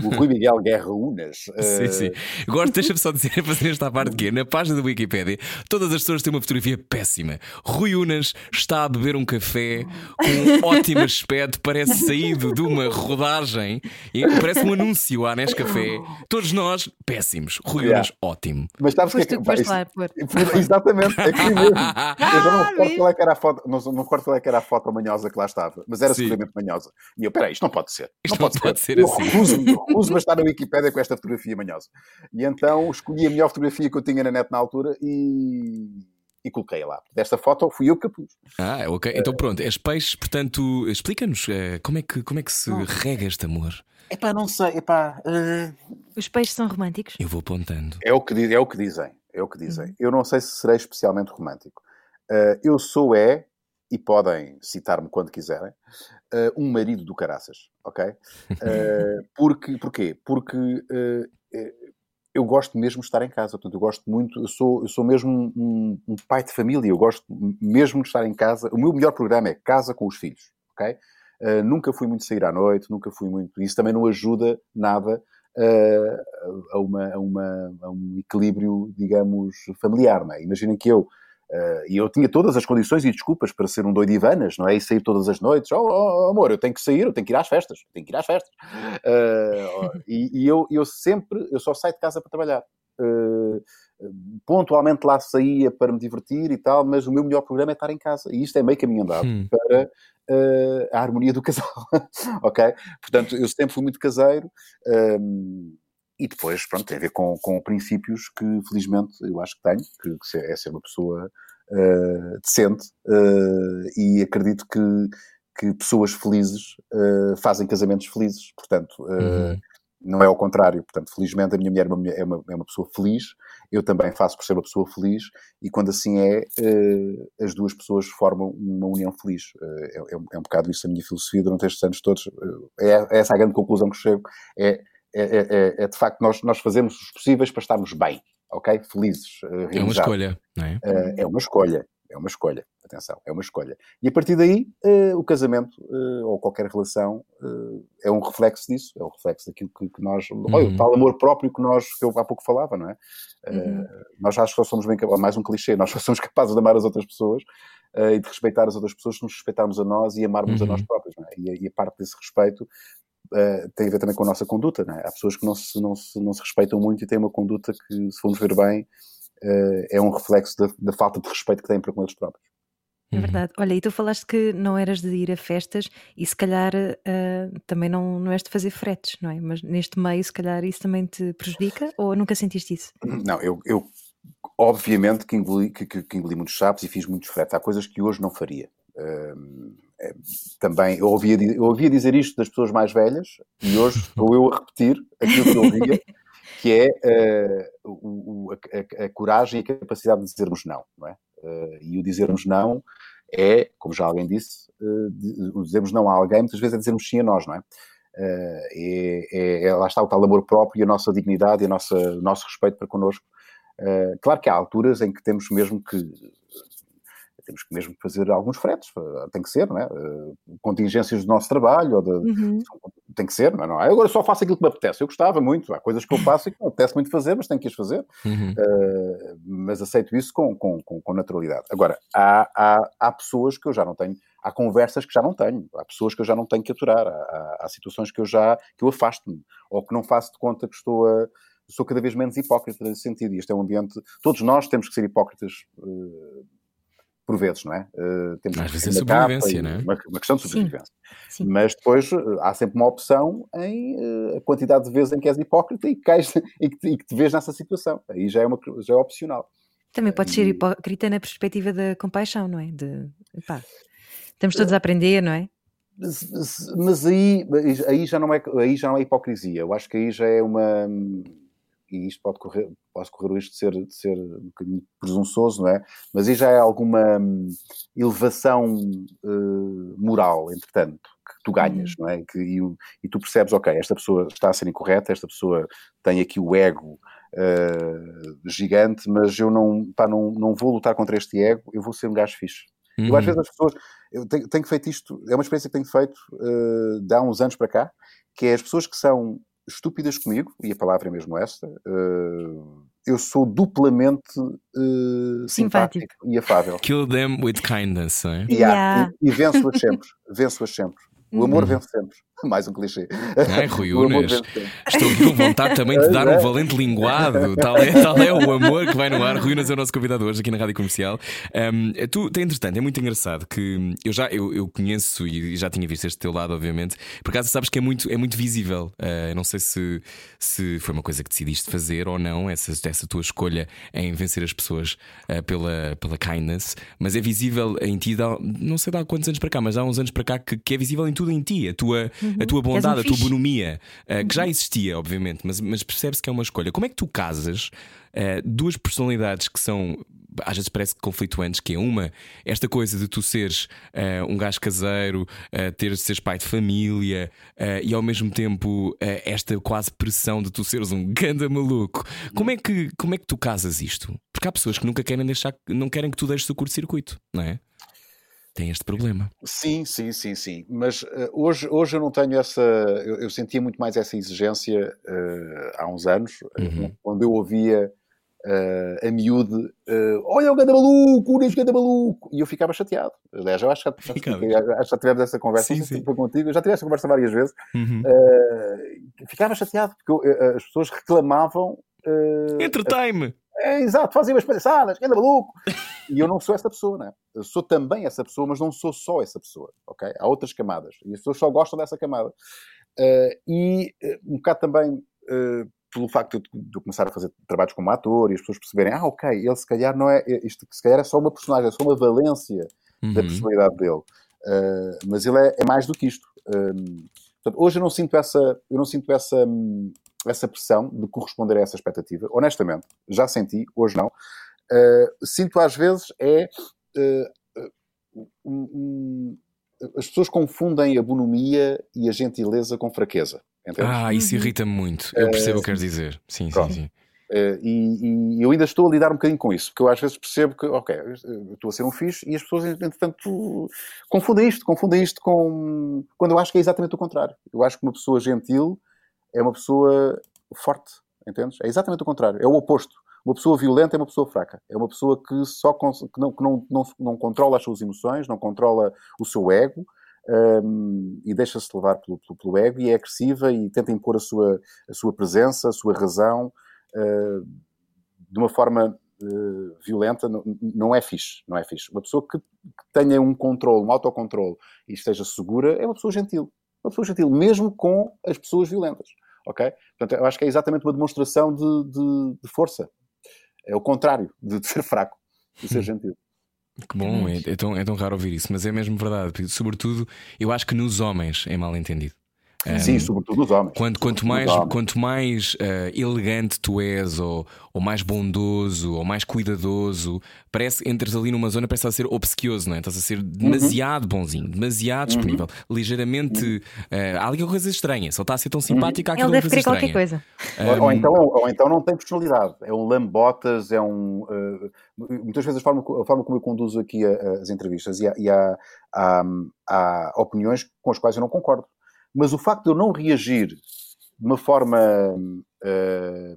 O Rui Miguel Guerra Unas. Sim, eh, sim. Gosto, deixa-me só dizer, fazer esta parte que é, na página do Wikipédia, todas as pessoas têm uma fotografia péssima. Rui Unas está a beber um café com um ótimo aspecto, parece saído de uma rodagem, e parece um anúncio à Nescafé. Todos nós, péssimos. Rui Yeah. Unas, ótimo. Mas sabes o que é que. pá, lá isso- Exatamente, é que mesmo. Eu já não Ah, recordo qual é que era a foto, não, não recordo qual é que era a foto manhosa que lá estava, mas era Sim. seguramente manhosa. E eu, peraí, isto não pode ser. Isto não não pode ser eu assim. recuso-me a estar na Wikipédia com esta fotografia manhosa. E então escolhi a melhor fotografia que eu tinha na net na altura e, e coloquei lá. Desta foto fui eu que a pus. Ah, ok. Então pronto, és peixe, portanto, explica-nos eh, como, é que, como é que se rega este amor. Epá, não sei, epá. eh, Os peixes são românticos? Eu vou apontando. É o que, é o que dizem. É o que dizem. Eu não sei se serei especialmente romântico. Eh, eu sou é, e podem citar-me quando quiserem, eh, um marido do caraças, ok? Eh, porque, porquê? Porque eh, eu gosto mesmo de estar em casa. Portanto, eu gosto muito, eu sou, eu sou mesmo um, um- pai de família. Eu gosto mesmo de estar em casa. O meu melhor programa é casa com os filhos, ok? Nunca fui muito sair à noite, nunca fui muito. Isso também não ajuda nada a, uma, a, uma- a um equilíbrio, digamos, familiar. Não é? Imaginem que eu. Eh, e eu tinha todas as condições e desculpas para ser um doido Ivanas, não é? E sair todas as noites. Oh, oh, oh, amor, eu tenho que sair, eu tenho que ir às festas, tenho que ir às festas. Oh, e e eu, eu sempre, eu só saio de casa para trabalhar. Eh, pontualmente lá saía para me divertir e tal, mas o meu melhor programa é estar em casa. E isto é meio caminho andado Hum. para a harmonia do casal. ok? Portanto, eu sempre fui muito caseiro. ehm, e depois, pronto, tem a ver com, com princípios que, felizmente, eu acho que tenho, que, que é ser uma pessoa eh, decente eh, e acredito que, que pessoas felizes eh, fazem casamentos felizes. Portanto, Uhum. não é ao contrário. Portanto, felizmente, a minha mulher é uma, é uma, é uma pessoa feliz, eu também faço por ser uma pessoa feliz, e quando assim é, as duas pessoas formam uma união feliz. É, é um- é um bocado isso a minha filosofia durante estes anos todos. É, é essa a grande conclusão que chego. É, é, é- é- é de facto nós, nós fazemos os possíveis para estarmos bem, ok? Felizes, eh, É uma realizados. escolha, não é? Eh, é uma escolha. É uma escolha. Atenção, é uma escolha. E a partir daí, eh, o casamento ou qualquer relação é um reflexo disso, é um reflexo daquilo que, que nós. Olha, Uhum. o tal amor próprio que nós, que eu há pouco falava, não é? Uhum. nós acho que só somos bem capazes, mais um clichê, nós só somos capazes de amar as outras pessoas e de respeitar as outras pessoas se nos respeitarmos a nós e amarmos a Uhum. nós próprios, não é? E, a- e a parte desse respeito eh, tem a ver também com a nossa conduta, não é? Há pessoas que não se, não se, não se respeitam muito e têm uma conduta que, se formos ver bem, eh, é um reflexo da, da falta de respeito que têm para com eles próprios. É Uhum. verdade. Olha, e tu falaste que não eras de ir a festas e se calhar ah, também não, não és de fazer fretes, não é? Mas neste meio, se calhar isso também te prejudica ou nunca sentiste isso? Não, eu, eu obviamente que engoli, que, que- que engoli muitos sapos e fiz muitos fretes. Há coisas que hoje não faria. Hum, também, eu ouvia, eu ouvia dizer isto das pessoas mais velhas e hoje estou eu a repetir aquilo que eu ouvia, que é eh, o- a, a- coragem e a capacidade de dizermos não, não é? Eh, e o dizermos não é, como já alguém disse, di- o dizermos não a alguém muitas vezes é dizermos sim a nós, não é? É, é- é- lá está o tal amor próprio e a nossa dignidade e a nossa, o nosso respeito para connosco. Claro que há alturas em que temos mesmo que temos que mesmo fazer alguns fretes, tem que ser, não é? Uh, contingências do nosso trabalho, ou de, uhum. tem que ser, não é? Não é? Agora só faço aquilo que me apetece. Eu gostava muito, há coisas que eu faço e que me apetece muito fazer, mas tenho que as fazer. Uhum. Uh, mas aceito isso com, com, com, com naturalidade. Agora, há, há, há pessoas que eu já não tenho há conversas que já não tenho, há pessoas que eu já não tenho que aturar, há, há situações que eu já que eu afasto-me, ou que não faço de conta que estou a sou cada vez menos hipócrita nesse sentido. E este é um ambiente. Todos nós temos que ser hipócritas uh, por vezes, não é? Uh, temos Às vezes é sobrevivência, não é? Uma, uma, questão de sobrevivência. Sim, sim. Mas depois uh, há sempre uma opção em uh, a quantidade de vezes em que és hipócrita e que, cais, e que, e que te vês nessa situação. Aí já é, uma, já é opcional. Também pode ser hipócrita na perspectiva da compaixão, não é? De, pá, estamos todos a aprender, não é? Mas, mas aí, aí, já não é, aí já não é hipocrisia. Eu acho que aí já é uma e isto pode correr, pode correr o risco de ser, de ser um bocadinho presunçoso, não é? Mas aí já é alguma hum, elevação uh, moral, entretanto, que tu ganhas, uhum. não é? Que, e, e, tu percebes, ok, esta pessoa está a ser incorreta, esta pessoa tem aqui o ego uh, gigante, mas eu não, pá, não, não vou lutar contra este ego, eu vou ser um gajo fixe. Uhum. Eu às vezes as pessoas, eu tenho, tenho, feito isto, é uma experiência que tenho feito uh, de há uns anos para cá, que é as pessoas que são estúpidas comigo, e a palavra é mesmo esta, uh, eu sou duplamente uh, simpático. simpático. e afável. Kill them with kindness, é? Yeah, yeah. E, e venço-as sempre, venço-as sempre. O amor uhum. vence sempre. Mais um clichê. Ai, Rui Unas, estou com vontade também de dar um valente linguado. Tal é, tal é o amor que vai no ar. Rui Unas é o nosso convidado hoje aqui na Rádio Comercial. Um, tu, entretanto, é muito engraçado que eu já eu, eu, conheço e já tinha visto este teu lado, obviamente. Por acaso sabes que é muito, é muito visível. Uh, não sei se, se foi uma coisa que decidiste fazer ou não, essa, essa tua escolha em vencer as pessoas uh, pela, pela kindness, mas é visível em ti, dá, não sei há quantos anos para cá, mas há uns anos para cá que, que é visível em tudo em ti. A tua a tua bondade, a tua bonomia, uh, que já uhum. existia, obviamente, mas, mas percebe-se que é uma escolha. Como é que tu casas uh, duas personalidades que são às vezes parece conflituantes, que é uma, esta coisa de tu seres uh, um gajo caseiro, uh, ter seres pai de família uh, e ao mesmo tempo esta quase pressão de tu seres um ganda maluco. Como é que como é que tu casas isto? Porque há pessoas que nunca querem deixar, não querem que tu deixes o curto-circuito, não é? Tem este problema. Sim, sim, sim, sim. Mas uh, hoje, hoje eu não tenho essa. Eu, eu sentia muito mais essa exigência uh, há uns anos, eh, uhum. quando eu ouvia uh, a miúde: Olha o ganda maluco, o ganda maluco! E eu ficava chateado. Aliás, eu acho que, já, que já tivemos essa conversa sim, sim. contigo. Eu já tive essa conversa várias vezes. Uhum. ficava chateado porque eu, as pessoas reclamavam. Entre-time! É, exato, fazia umas palhaçadas, anda maluco. E eu não sou essa pessoa, né? Eu sou também essa pessoa, mas não sou só essa pessoa, ok? Há outras camadas. E as pessoas só gostam dessa camada. Uh, e uh, um bocado também uh, pelo facto de, de eu começar a fazer trabalhos como ator e as pessoas perceberem, ah, ok, ele se calhar não é, isto se calhar é só uma personagem, é só uma valência uhum. da personalidade dele. mas ele é, é, mais do que isto. portanto, hoje eu não sinto essa, eu não sinto essa, um, essa pressão de corresponder a essa expectativa. Honestamente, já senti, hoje não. Uh, sinto às vezes é. Uh, um, um, as pessoas confundem a bonomia e a gentileza com fraqueza. Entendes? Ah, isso uhum. irrita-me muito. Eu percebo uh, o que queres dizer. Sim, pronto. sim, sim. Uh, e, e, eu ainda estou a lidar um bocadinho com isso, porque eu às vezes percebo que, ok, eu estou a ser um fixe e as pessoas, entretanto, confundem isto, confundem isto com. quando eu acho que é exatamente o contrário. Eu acho que uma pessoa gentil é uma pessoa forte, entendes? É exatamente o contrário, é o oposto. Uma pessoa violenta é uma pessoa fraca. É uma pessoa que só que não, que não, não, não controla as suas emoções, não controla o seu ego um, e deixa-se levar pelo, pelo, pelo, ego e é agressiva e tenta impor a sua, a sua presença, a sua razão uh, de uma forma uh, violenta. Não, não, é fixe, não é fixe. Uma pessoa que, que tenha um controle, um autocontrole e esteja segura é uma pessoa gentil uma pessoa gentil, mesmo com as pessoas violentas. Ok? Portanto, eu acho que é exatamente uma demonstração de, de, de força. É o contrário de, de ser fraco, de ser gentil. Que bom, é, é, tão, é tão raro ouvir isso, mas é mesmo verdade. Sobretudo, eu acho que nos homens é mal entendido. Sim, um, sobretudo os homens. Quanto, quanto mais, homens. quanto mais uh, elegante tu és, ou, ou mais bondoso, ou mais cuidadoso, parece entras ali numa zona, parece a ser obsequioso, não é? Estás a ser demasiado uhum. bonzinho, demasiado uhum. disponível, ligeiramente. Uh, há ali coisa estranha. Se ele está a ser tão simpático, há Ele deve querer qualquer coisa. Um, ou, então, ou então não tem personalidade. É um lambotas, é um. Uh, muitas vezes a forma, a forma como eu conduzo aqui as entrevistas e, há, e há, há, há opiniões com as quais eu não concordo. Mas o facto de eu não reagir de uma forma uh,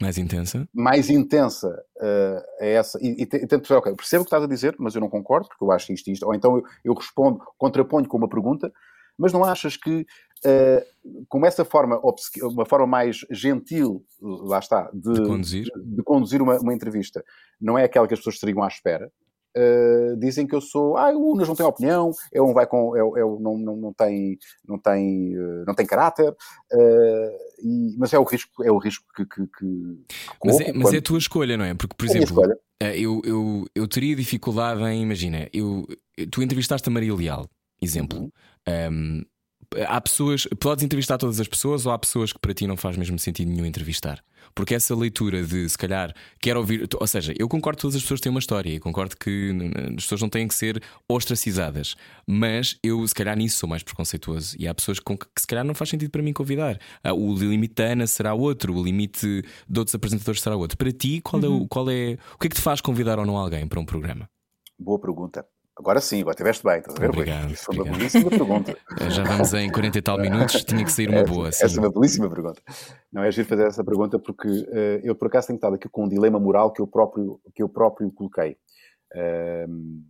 mais intensa, mais intensa uh, a essa, e, e tento ok, percebo o que estás a dizer, mas eu não concordo, porque eu acho isto isto, ou então eu, eu respondo, contraponho com uma pergunta, mas não achas que uh, como essa forma, uma forma mais gentil, lá está, de, de conduzir, de, de conduzir uma, uma, entrevista, não é aquela que as pessoas estariam à espera, Uh, dizem que eu sou, ah, o Unas não tem opinião, é um vai com, é, é, não, não, não tem, não tem, uh, não tem caráter, uh, e, mas é o risco, é o risco que, que, que mas, é, mas quando... é a tua escolha, não é? Porque, por é exemplo, eu, eu, eu teria dificuldade em, imagina, eu, tu entrevistaste a Maria Leal, exemplo. Uhum. Um, há pessoas, podes entrevistar todas as pessoas ou há pessoas que para ti não faz mesmo sentido nenhum entrevistar? Porque essa leitura de se calhar quero ouvir, ou seja, eu concordo que todas as pessoas têm uma história e concordo que as pessoas não têm que ser ostracizadas, mas eu se calhar nisso sou mais preconceituoso e há pessoas com que, que se calhar não faz sentido para mim convidar. Ah, o limite da Ana será outro, o limite de outros apresentadores será outro. Para ti, qual, uhum. é, uhum. qual é o que é que te faz convidar ou não alguém para um programa? Boa pergunta. Agora sim, agora estiveste bem, estás a ver? Obrigado, Isso foi uma belíssima pergunta. Já vamos em 40 e tal minutos, tinha que sair uma boa. Essa, essa é uma belíssima pergunta. Não é giro fazer essa pergunta porque uh, eu por acaso tenho estado aqui com um dilema moral que eu próprio, que eu próprio coloquei. Uh,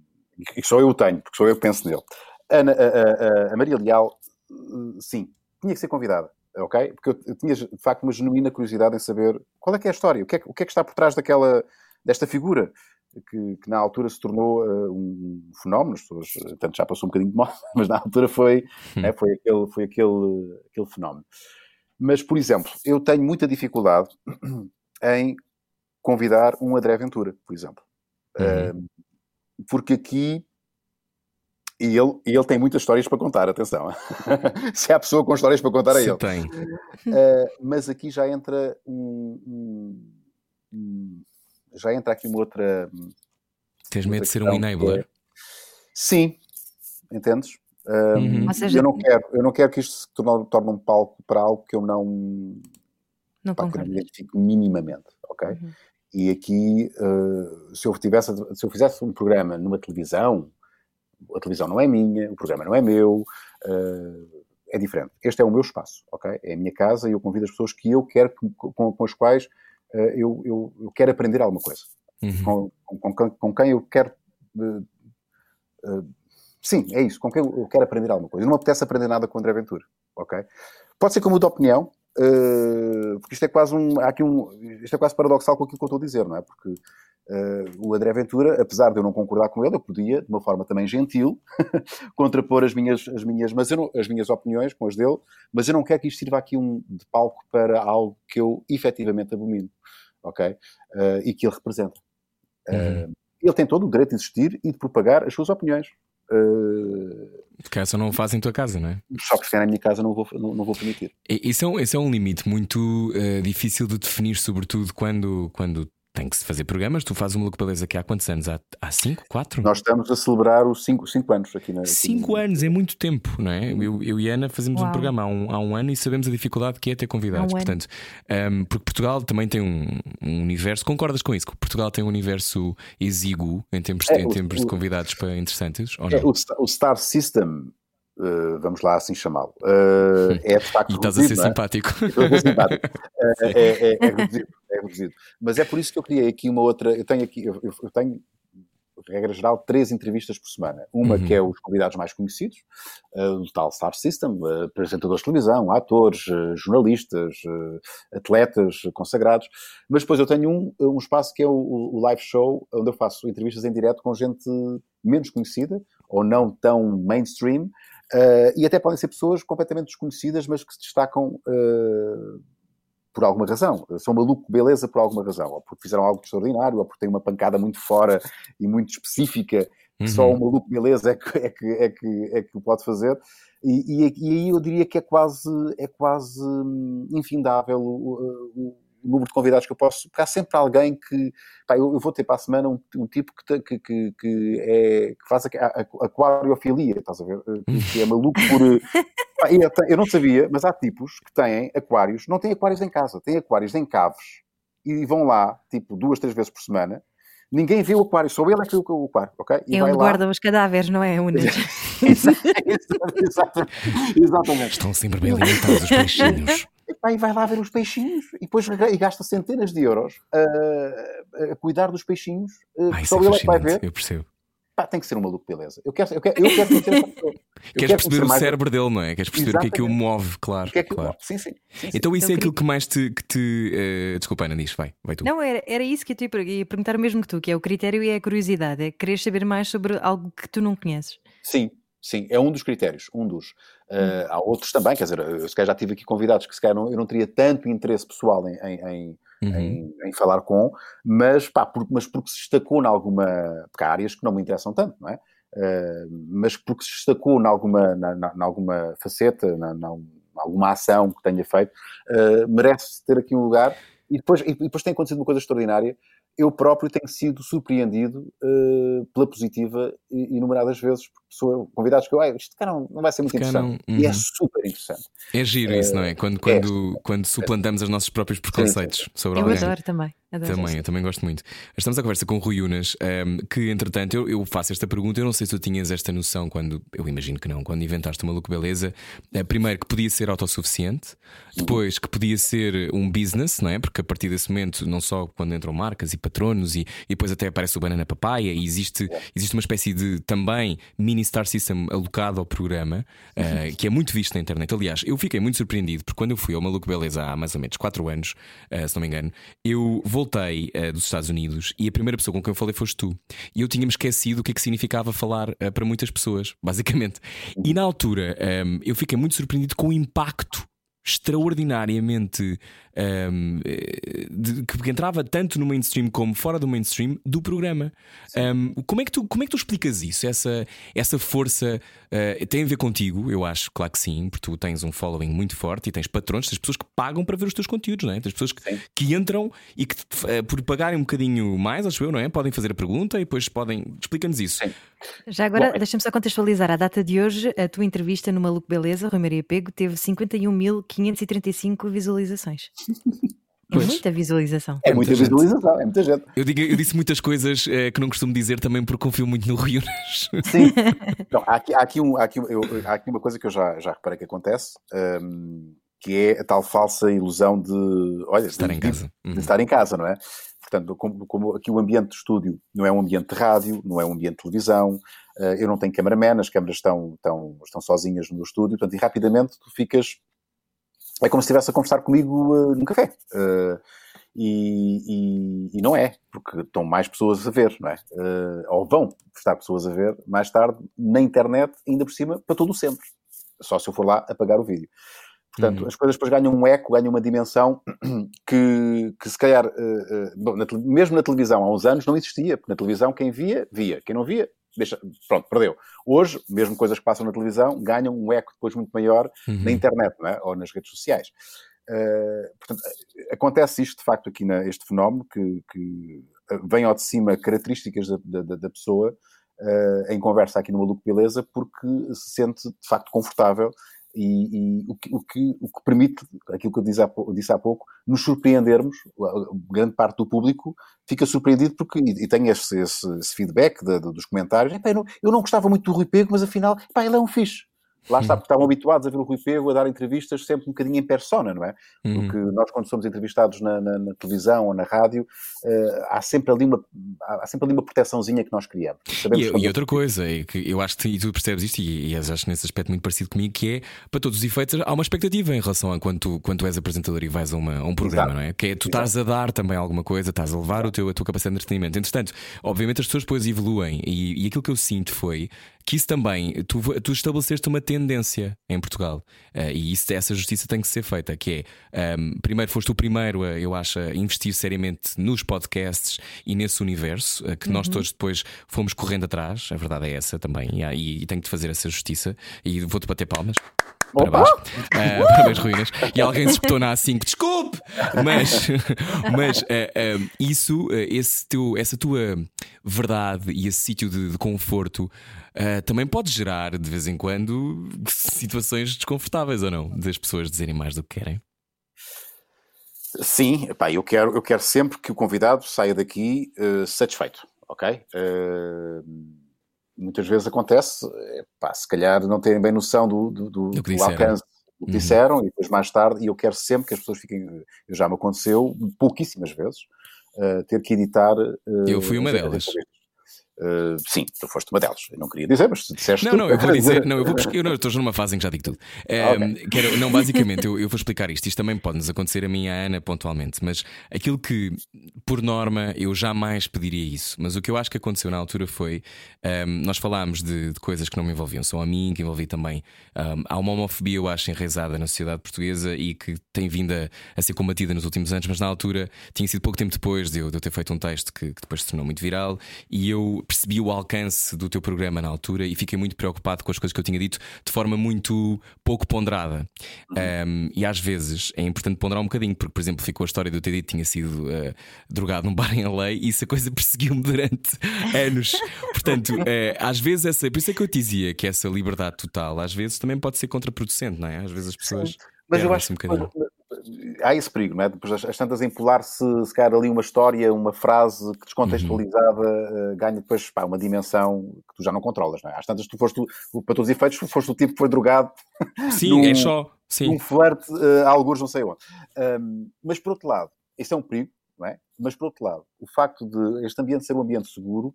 e só eu o tenho, porque sou eu penso nele. A, a, a, a Maria Leal, uh, sim, tinha que ser convidada, ok? Porque eu, eu, tinha de facto uma genuína curiosidade em saber qual é que é a história, o que é, o que, é que está por trás daquela, desta figura que, que, na altura se tornou uh, um fenómeno, as pessoas, tanto já passou um bocadinho de moda, mas na altura foi, hum. né, foi, aquele, foi aquele, aquele fenómeno. Mas, por exemplo, eu tenho muita dificuldade em convidar um André Ventura, por exemplo. Uhum. Uh, porque aqui e ele, ele tem muitas histórias para contar, atenção. Se há pessoa com histórias para contar, é ele. tem. Uh, mas aqui já entra um, um, um, já entra aqui uma outra. Tens medo de ser um enabler? É... Sim, entendes? Um, uhum. seja... eu, não quero, eu não quero que isto se torne, torne um palco para algo que eu não, não pá, que eu me identifico minimamente, ok? Uhum. E aqui, uh, se, eu tivesse, se eu fizesse um programa numa televisão, a televisão não é minha, o programa não é meu, uh, é diferente. Este é o meu espaço, ok? É a minha casa e eu convido as pessoas que eu quero, com, com as quais eu, eu, eu, quero aprender alguma coisa. Uhum. Com, com, com, quem eu quero. Uh, uh, sim, é isso. Com quem eu quero aprender alguma coisa. Eu não me apetece aprender nada com o André Ventura. Ok? Pode ser como de opinião, uh, porque isto é quase um. Há aqui um. Isto é quase paradoxal com aquilo que eu estou a dizer, não é? Porque Uh, o André Ventura, apesar de eu não concordar com ele, eu podia, de uma forma também gentil, contrapor as minhas, as, minhas, mas não, as minhas opiniões com as dele, mas eu não quero que isto sirva aqui um, de palco para algo que eu efetivamente abomino, ok? Uh, e que ele representa. Uh, uhum. Ele tem todo o direito de existir e de propagar as suas opiniões. Porque essa não o faz em tua casa, não é? Só que se é na minha casa não vou, não, não vou permitir. Esse é um, esse é um limite muito difícil de definir, sobretudo quando, quando tem que se fazer programas. Tu fazes uma Maluco Beleza aqui há quantos anos? Há, há cinco? Quatro? Nós estamos a celebrar os cinco, cinco anos aqui na. Cinco anos, é muito tempo, não é? Eu, eu e Ana fazemos Uau. um programa há um, há um ano e sabemos a dificuldade que é ter convidados. Um Portanto, um, porque Portugal também tem um, um, universo. Concordas com isso? Que Portugal tem um universo exíguo em termos, é, em termos o, de convidados para interessantes? Ou é, o, o Star System Uh, vamos lá assim chamá-lo, uh, é de facto. e estás reduzido, a ser é? simpático. Ser simpático. Uh, é, é, é, reduzido, é reduzido. Mas é por isso que eu criei aqui uma outra. Eu tenho aqui, eu, eu tenho, regra geral, três entrevistas por semana. Uma uhum. que é os convidados mais conhecidos, do tal Star System, apresentadores de televisão, atores, jornalistas, atletas consagrados. Mas depois eu tenho um, um espaço que é o, o live show, onde eu faço entrevistas em direto com gente menos conhecida ou não tão mainstream Uh, e até podem ser pessoas completamente desconhecidas, mas que se destacam uh, por alguma razão. São maluco beleza por alguma razão. Ou porque fizeram algo extraordinário, ou porque têm uma pancada muito fora e muito específica que só o maluco beleza é que, é que, é que, é que o pode fazer. E, e, e aí eu diria que é quase, é quase hum, infindável o número de convidados que eu posso, porque há sempre alguém que. Pá, eu, eu vou ter para a semana um, um tipo que, que, que, que, é, que faz aquariofilia, estás a ver? Que, que é maluco por. pá, eu, eu não sabia, mas há tipos que têm aquários, não têm aquários em casa, têm aquários em caves e vão lá, tipo, duas, três vezes por semana. Ninguém vê o aquário, só ele é que vê o aquário, ok? E é onde guardam os cadáveres, não é, Unas? exatamente, exatamente. Estão sempre bem alimentados os peixinhos. E vai lá ver os peixinhos e depois e gasta centenas de euros a, a cuidar dos peixinhos. Ah, só é ele é que vai ver. Eu percebo. Pá, tem que ser uma maluco, beleza. Eu quero, eu quero, eu quero conhecer essa pessoa. Queres perceber o cérebro dele, não é? Queres perceber Exatamente. o que é que o move, claro. Que é que claro. Sim, sim, sim, Então isso é aquilo que mais te. Que te uh... Desculpa, Ana, diz, vai, vai tu. Não, era, era isso que eu te ia perguntar o mesmo que tu, que é o critério e é a curiosidade, é querer saber mais sobre algo que tu não conheces. Sim, sim, é um dos critérios, um dos. Uh, há outros também, quer dizer, eu se calhar já tive aqui convidados que se calhar não, eu não teria tanto interesse pessoal em, em, Uhum. Em, em, falar com, mas, pá, por, mas porque se destacou em alguma. Porque há áreas que não me interessam tanto, não é? Uh, mas porque se destacou em alguma, na, na, na alguma faceta, na, na, alguma ação que tenha feito, uh, merece ter aqui um lugar. E depois, e depois tem acontecido uma coisa extraordinária. Eu próprio tenho sido surpreendido pela positiva inumeradas vezes por pessoas, convidados que eu, ah, isto cara não, não vai ser muito interessante. Não, uhum. E é super interessante. É giro isso, não é? Quando, quando, é, quando suplantamos os nossos próprios preconceitos sim, sim. sobre eu alguém. Eu adoro também. Adoro também, eu também gosto muito. Estamos à conversa com o Rui Unas, um, ehm, que entretanto eu, eu, faço esta pergunta. Eu não sei se tu tinhas esta noção quando, eu imagino que não, quando inventaste o Maluco Beleza. Uh, primeiro, que podia ser autossuficiente, depois, que podia ser um business, não é? Porque a partir desse momento, não só quando entram marcas e patronos, e, e depois até aparece o Banana Papaya, e existe, existe uma espécie de também mini Star System alocado ao programa, uh, que é muito visto na internet. Aliás, eu fiquei muito surpreendido porque quando eu fui ao Maluco Beleza há mais ou menos 4 anos, uh, se não me engano, eu voltei uh, dos Estados Unidos e a primeira pessoa com quem eu falei foste tu. E eu tinha-me esquecido o que é que significava falar para muitas pessoas, basicamente. E na altura um, eu fiquei muito surpreendido com o impacto extraordinariamente um, de, que entrava tanto no mainstream como fora do mainstream do programa. Um, como, é que tu, como é que tu explicas isso? Essa, essa força uh, tem a ver contigo, eu acho, claro que sim, porque tu tens um following muito forte e tens patrões, tens pessoas que pagam para ver os teus conteúdos, não é? Tens pessoas que, que entram e que uh, por pagarem um bocadinho mais, acho eu, não é? Podem fazer a pergunta e depois podem. Explica-nos isso. Sim. Já agora, deixa-me só contextualizar. A data de hoje, a tua entrevista no Maluco Beleza, Rui Maria Pego, teve 51.535 visualizações. É muita visualização. É, é muita, muita visualização, é muita gente. Eu, digo, eu disse muitas coisas é, que não costumo dizer também porque confio muito no Rio. Sim. Não, há, aqui, há, aqui um, há, aqui, eu, há aqui uma coisa que eu já, já reparei que acontece, um, que é a tal falsa ilusão de, olha, estar de, em casa. De, de estar em casa, não é? Portanto, como, como, aqui o ambiente de estúdio não é um ambiente de rádio, não é um ambiente de televisão, uh, eu não tenho cameraman, as câmaras estão, estão, estão sozinhas no estúdio, portanto, e rapidamente tu ficas é como se estivesse a conversar comigo uh, num café. Uh, e, e, e, não é, porque estão mais pessoas a ver, não é? Ou vão estar pessoas a ver mais tarde na internet, ainda por cima, para todo o sempre. Só se eu for lá apagar o vídeo. Portanto, uhum. as coisas depois ganham um eco, ganham uma dimensão que, que se calhar, uh, uh, bom, na, mesmo na televisão há uns anos não existia, porque na televisão quem via, via. Quem não via, deixa, pronto, perdeu. Hoje, mesmo coisas que passam na televisão, ganham um eco depois muito maior uhum. na internet é? ou nas redes sociais. Uh, portanto, acontece isto de facto aqui, na, este fenómeno, que, que vem ao de cima características da, da, da pessoa uh, em conversa aqui no Maluco Beleza, porque se sente de facto confortável e, e o, que, o, que, o, que, permite, aquilo que eu disse há, disse há pouco, nos surpreendermos, grande parte do público fica surpreendido porque, e, e tem esse, esse, esse feedback de, de, dos comentários, eu, não, eu não gostava muito do Rui Pego, mas afinal, epá, ele é um fixe. Lá está, porque estavam habituados a ver o Rui Pego a dar entrevistas sempre um bocadinho em persona, não é? Uhum. Porque nós, quando somos entrevistados na, na, na televisão ou na rádio, uh, há, sempre ali uma, há sempre ali uma proteçãozinha que nós criamos. E, e, outra coisa, é que eu acho que e tu percebes isto, e, e acho nesse aspecto muito parecido comigo, que é, para todos os efeitos, há uma expectativa em relação a quando tu, quando tu és apresentador e vais a, uma, a um programa, Exato. não é? Que é tu estás a dar também alguma coisa, estás a levar o teu, a tua capacidade de entretenimento. Entretanto, obviamente as pessoas depois evoluem, e, e aquilo que eu sinto foi que isso também, tu, tu estabeleceste uma tendência em Portugal uh, e isso, essa justiça tem que ser feita, que é um, primeiro foste o primeiro, a, eu acho, a investir seriamente nos podcasts e nesse universo, uh, que uhum. nós todos depois fomos correndo atrás, a verdade é essa também, e, e, e tenho que te fazer essa justiça e vou-te bater palmas. Parabéns. Uh, parabéns, ruínas. E alguém se espetou na A5, desculpe! Mas, mas uh, uh, isso, esse teu, essa tua verdade e esse sítio de, de conforto também pode gerar, de vez em quando, situações desconfortáveis ou não? Das pessoas dizerem mais do que querem. Sim, pá, eu, quero, eu quero sempre que o convidado saia daqui satisfeito, ok? Muitas vezes acontece, pá, se calhar não terem bem noção do, do, do, do alcance do que uhum. disseram e depois mais tarde, e eu quero sempre que as pessoas fiquem, já me aconteceu pouquíssimas vezes, uh, ter que editar. Uh, eu fui uma delas. Uh, sim, tu foste uma delas. Eu não queria dizer, mas se disseste. Não, não, eu vou dizer. Não, eu, vou, eu não, estou numa fase em que já digo tudo. okay. quero, não, basicamente, eu, eu, vou explicar isto. Isto também pode nos acontecer a mim e a Ana pontualmente, mas aquilo que, por norma, eu jamais pediria isso. Mas o que eu acho que aconteceu na altura foi. Um, nós falámos de, de, coisas que não me envolviam só a mim, que envolvi também. Um, há uma homofobia, eu acho, enraizada na sociedade portuguesa e que tem vindo a, a, ser combatida nos últimos anos, mas na altura tinha sido pouco tempo depois de eu, de eu ter feito um texto que, que depois se tornou muito viral e eu percebi o alcance do teu programa na altura e fiquei muito preocupado com as coisas que eu tinha dito de forma muito pouco ponderada. Uhum. Um, e às vezes é importante ponderar um bocadinho, porque, por exemplo, ficou a história ter dito que tinha sido uh, drogado num bar em lei e essa coisa perseguiu-me durante anos. Portanto, uh, às vezes, essa, por isso é que eu te dizia que essa liberdade total às vezes também pode ser contraproducente, não é? Às vezes as pessoas. Sim. Mas eu acho um que há esse perigo, não é? Depois as, tantas empolar-se, se calhar ali uma história, uma frase que descontextualizada uhum. uh, ganha depois pá, uma dimensão que tu já não controlas, não é? Às tantas tu foste, para todos os efeitos, foste o tipo que foi drogado. Sim, num, é só. Sim. Um flerte, uh, alguns não sei onde. Um, mas por outro lado, isso é um perigo, não é? Mas por outro lado, o facto de este ambiente ser um ambiente seguro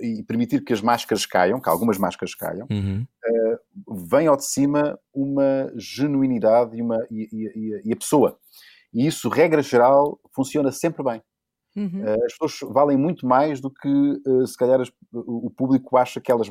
e permitir que as máscaras caiam, que algumas máscaras caiam, uhum. uh, vem ao de cima uma genuinidade e, uma, e, e, e, a pessoa. E isso, regra geral, funciona sempre bem. Uhum. as pessoas valem muito mais do que, se calhar, as, o público acha que elas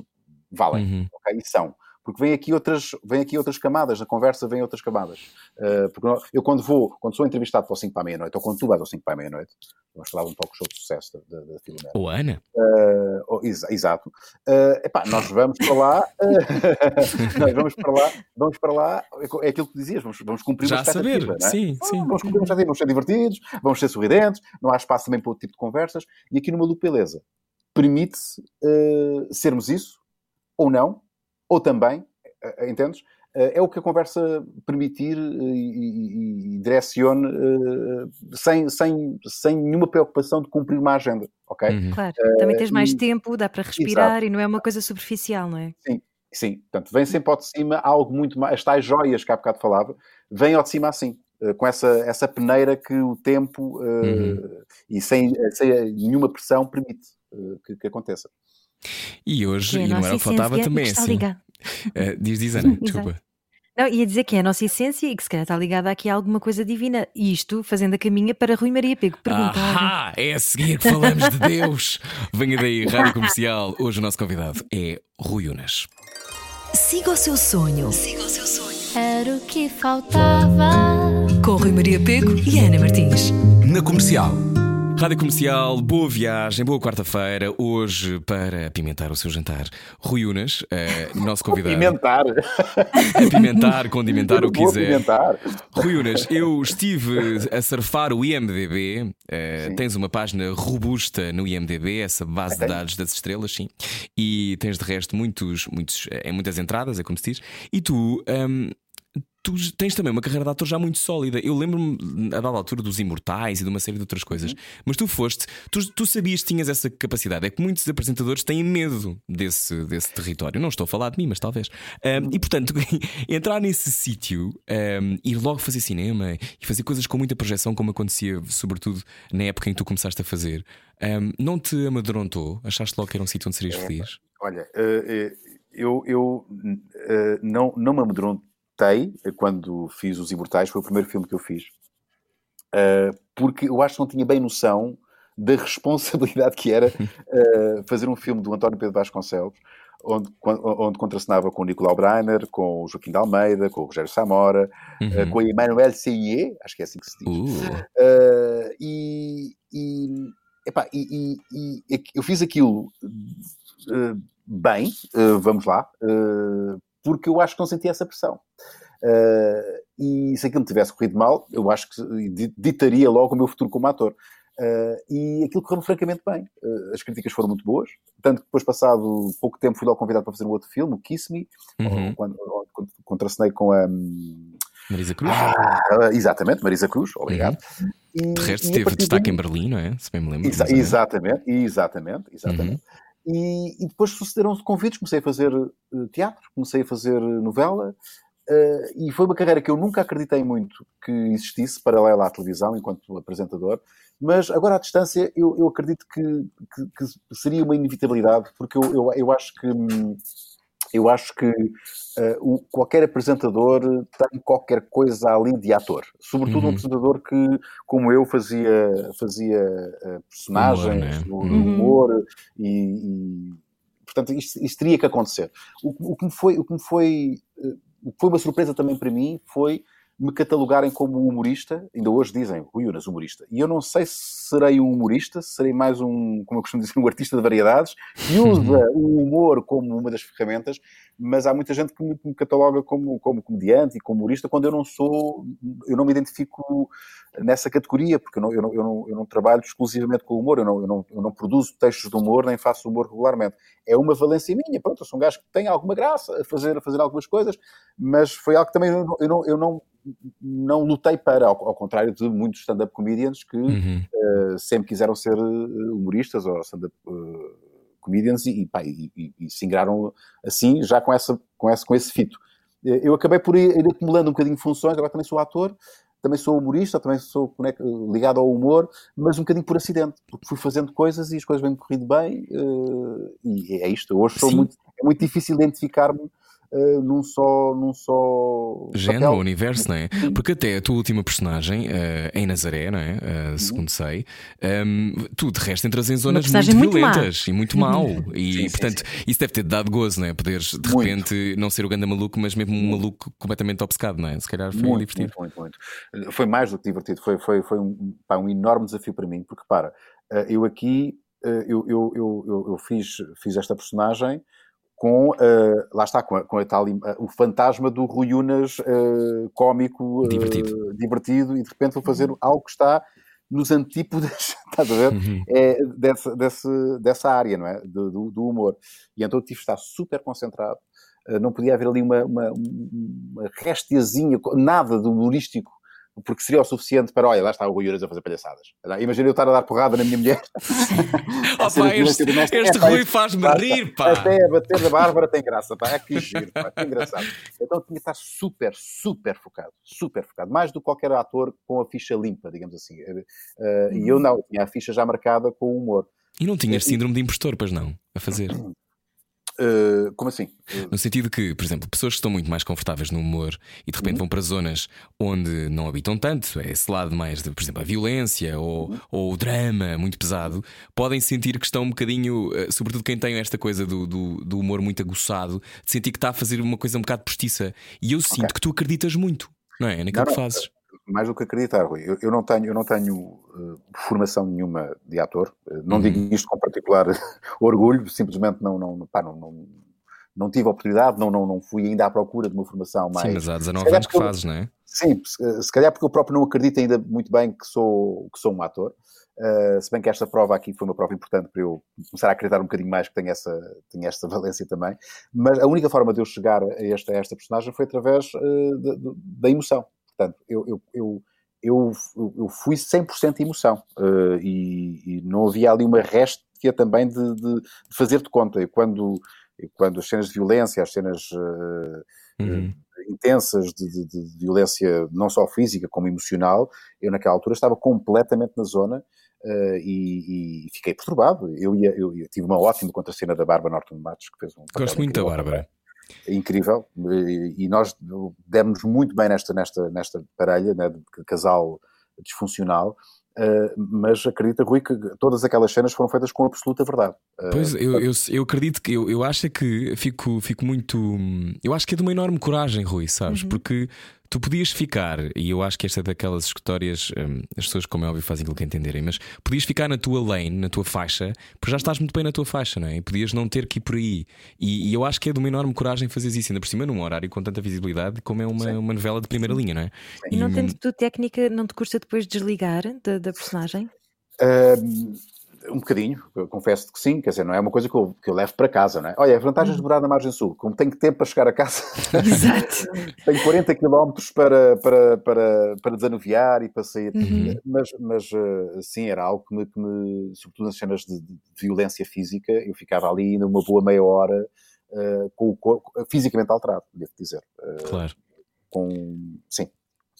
valem. Uhum. Okay? E são porque vem aqui outras, vem aqui outras camadas, na conversa vem outras camadas. Uh, porque eu quando vou, quando sou entrevistado para o 5 para a meia-noite, ou quando tu vais ao 5 para a meia-noite, vamos falar um pouco show de sucesso da, da, Filomena. O Ana? Uh, oh, ex exato. Uh, epá, nós vamos para lá, nós vamos para lá, vamos para lá, é aquilo que dizias, vamos, vamos cumprir Já a saber, é? sim, sim. Vamos cumprir uma vamos ser divertidos, vamos ser sorridentes, não há espaço também para outro tipo de conversas, e aqui numa Lupeleza permite sermos isso, ou não, ou também, eh, eh, entendes? Eh, é o que a conversa permitir e, e, e direcione sem, sem, sem nenhuma preocupação de cumprir uma agenda, ok? Uhum. Claro, também tens mais e, tempo, dá para respirar exato. e não é uma coisa superficial, não é? Sim, sim. Portanto, vem sempre ao de cima algo muito mais, as tais joias que há bocado falava, vem ao de cima assim. Com essa, essa peneira que o tempo uhum. e sem, sem nenhuma pressão permite que, que aconteça. E hoje, e não era o que faltava também assim. Uh, diz, diz Ana, desculpa. Não, ia dizer que é a nossa essência e que se calhar está ligada aqui a alguma coisa divina. E isto fazendo a caminha para Rui Maria Pego perguntar. Ah, é a seguir que falamos de Deus. Venha daí, Rádio Comercial. Hoje o nosso convidado é Rui Unas. Siga o seu sonho. Siga o seu sonho. Era o que faltava. Com Rui Maria Pego e Ana Martins. Na Comercial. Rádio Comercial, boa viagem, boa quarta-feira. Hoje, para apimentar o seu jantar, Rui Unas, uh, nosso convidado. Apimentar. Apimentar, condimentar o que quiser. Apimentar. Rui Unas, eu estive a surfar o IMDB. Uh, tens uma página robusta no IMDB, essa base de dados das estrelas, sim. E tens de resto muitos, muitos, é, muitas entradas, é como se diz. E tu. Um, tu tens também uma carreira de ator já muito sólida. Eu lembro-me, a dada altura, dos Imortais e de uma série de outras coisas. Uhum. Mas tu foste, tu, tu, sabias que tinhas essa capacidade. É que muitos apresentadores têm medo desse, desse território. Não estou a falar de mim, mas talvez. Um, e portanto, entrar nesse sítio, um, ir logo fazer cinema e fazer coisas com muita projeção, como acontecia, sobretudo na época em que tu começaste a fazer, um, não te amedrontou? Achaste logo que era um sítio onde serias é, feliz? Olha, uh, eu, eu uh, não, não me amedronto gostei quando fiz Os Imortais, foi o primeiro filme que eu fiz, uh, porque eu acho que não tinha bem noção da responsabilidade que era uh, fazer um filme do António Pedro Vasconcelos, onde, onde contracenava com o Nicolau Breiner, com o Joaquim de Almeida, com o Rogério Samora, uhum. uh, com a Emmanuel Seier, acho que é assim que se diz. Uh. E, e, epá, e, e, eu fiz aquilo bem, vamos lá, porque eu acho que não senti essa pressão. e se aquilo me tivesse corrido mal, eu acho que ditaria logo o meu futuro como ator. Uh, e aquilo correu francamente bem. Uh, as críticas foram muito boas. Tanto que depois, passado pouco tempo, fui logo convidado para fazer um outro filme, o Kiss Me, uhum. quando, quando contracenei com a. Marisa Cruz? Ah, exatamente, Marisa Cruz, obrigado. Uhum. E, de resto, teve destaque em Berlim, não é? Se bem me lembro. Exa exatamente, exatamente, exatamente. Uhum. E, e, depois sucederam convites, comecei a fazer uh, teatro, comecei a fazer novela, Uh, e foi uma carreira que eu nunca acreditei muito que existisse, paralela à televisão, enquanto apresentador, mas agora à distância eu, eu acredito que, que, que, seria uma inevitabilidade, porque eu, eu, eu acho que eu acho que uh, o, qualquer apresentador tem qualquer coisa ali de ator. Sobretudo uhum. um apresentador que, como eu, fazia, fazia uh, personagens, humor, né? humor uhum. e, e, portanto isto, isto, teria que acontecer. O, o, que me foi, o que me foi, uh, o que foi uma surpresa também para mim foi me catalogarem como humorista, ainda hoje dizem, Rui Unas, humorista. E eu não sei se serei um humorista, se serei mais um, como eu costumo dizer, um artista de variedades, que usa o humor como uma das ferramentas, mas há muita gente que me, me cataloga como, como comediante e como humorista, quando eu não sou, eu não me identifico nessa categoria, porque eu não, eu não, eu não, eu não trabalho exclusivamente com o humor, eu não, eu, não, eu não produzo textos de humor, nem faço humor regularmente. É uma valência minha, pronto, eu sou um gajo que tem alguma graça a fazer, a fazer algumas coisas, mas foi algo que também eu não, eu não, eu não não lutei para, ao, ao contrário de muitos stand-up comedians que uhum. uh, sempre quiseram ser eh, humoristas ou stand-up uh, comedians e, pá, e, e, e, se ingraram assim, já com, essa, com, esse, com esse fito. Eu acabei por ir, ir acumulando um bocadinho de funções, agora também sou ator, também sou humorista, também sou ligado ao humor, mas um bocadinho por acidente, porque fui fazendo coisas e as coisas vêm corrido bem, e é isto. Hoje sou muito, é muito difícil identificar-me uh, num só. Num só Género, papel. universo, não é? Porque até a tua última personagem, uh, em Nazaré, não é? Uh, segundo sei, um, ehm, tu de resto entras em zonas muito, muito violentas má. e muito mal. E sim, portanto, sim, sim. isso deve ter dado gozo, não é? Poderes de muito. repente não ser o ganda maluco, mas mesmo um maluco completamente obcecado, não é? Se calhar foi muito, divertido. Muito, muito, muito. Foi mais do que divertido, foi, foi, foi um, pá, um enorme desafio para mim, porque para, eu aqui eu, eu, eu, eu, fiz, fiz esta personagem com, uh, lá está, com, a, com a tal, uh, o fantasma do Rui Unas uh, cómico, divertido. divertido, e de repente vou fazer uhum. algo que está nos antípodas, estás a ver? Uhum. É, dessa, dessa, dessa área, não é? Do, do, do, humor. E então eu tive de estar super concentrado, não podia haver ali uma, uma, uma restiazinha, nada de humorístico porque seria o suficiente para, olha, lá está o Rui Uras a fazer palhaçadas. Imagina eu estar a dar porrada na minha mulher. Opa, este, este Rui faz-me rir, pá. Até a bater da Bárbara tem graça, pá. É que giro, pá. Que engraçado. Então tinha que estar super, super focado. Super focado. Mais do que qualquer ator com a ficha limpa, digamos assim. Uh, e eu não, tinha a ficha já marcada com o humor. E não tinhas síndrome de impostor, pois não, a fazer? Uh, como assim? No sentido que, por exemplo, pessoas que estão muito mais confortáveis no humor e de repente uhum. vão para zonas onde não habitam tanto, é esse lado mais de, por exemplo, a violência ou, uhum. ou o drama muito pesado, podem sentir que estão um bocadinho, uh, sobretudo quem tem esta coisa do, do, do, humor muito aguçado, de sentir que está a fazer uma coisa um bocado postiça. E eu sinto okay. que tu acreditas muito, não é? Naquilo não, que fazes mais do que acreditar, Rui. Eu, eu não tenho, eu não tenho uh, formação nenhuma de ator. Uh, não uhum. digo isto com particular orgulho, simplesmente não, não, pá, não, não, não, tive a oportunidade, não, não, não fui ainda à procura de uma formação mais. Sim, mas há 19 anos que fazes, não é? Sim, se, se calhar porque eu próprio não acredito ainda muito bem que sou, que sou um ator. Uh, se bem que esta prova aqui foi uma prova importante para eu começar a acreditar um bocadinho mais que tenho essa, tenho esta valência também. Mas a única forma de eu chegar a esta, a esta personagem foi através uh, de, de, da emoção. Portanto, eu, eu, eu, eu, eu fui 100% emoção uh, e, e, não havia ali uma réstia também de, de, de fazer de conta. E quando, quando as cenas de violência, as cenas uh, uhum. intensas de, de, de, violência não só física como emocional, eu naquela altura estava completamente na zona uh, e, e, fiquei perturbado. Eu, ia, eu, eu, tive uma ótima contracena da Bárbara Norton Matos, que fez um. Gosto muito da Bárbara incrível e nós demos muito bem nesta, nesta, nesta parelha né, de casal disfuncional Uh, mas acredita, Rui, que todas aquelas cenas foram feitas com absoluta verdade. Uh, pois, eu, eu, eu, acredito que eu, eu acho que fico, fico muito. Eu acho que é de uma enorme coragem, Rui, sabes? Uhum. Porque tu podias ficar, e eu acho que esta é daquelas histórias, um, as pessoas, como é óbvio, fazem aquilo que entenderem, mas podias ficar na tua lane, na tua faixa, porque já estás muito bem na tua faixa, não é? E podias não ter que ir por aí. E, e eu acho que é de uma enorme coragem fazer isso, ainda por cima num horário com tanta visibilidade, como é uma, uma novela de primeira linha, não é? E, e não tendo tu técnica, não te custa depois desligar da, da personagem? Uh, um bocadinho, confesso que sim, quer dizer, não é uma coisa que eu, que eu levo para casa, não é? Olha, vantagens de morar na margem sul, como tenho tempo para chegar a casa, Exato. tenho 40 km para, para, para, para desanuviar e para sair, uhum. mas, mas eh, sim, era algo que me, que me, sobretudo nas cenas de, de, violência física, eu ficava ali numa boa meia hora uh, com o corpo fisicamente alterado, devo dizer. Uh, claro. Com, sim,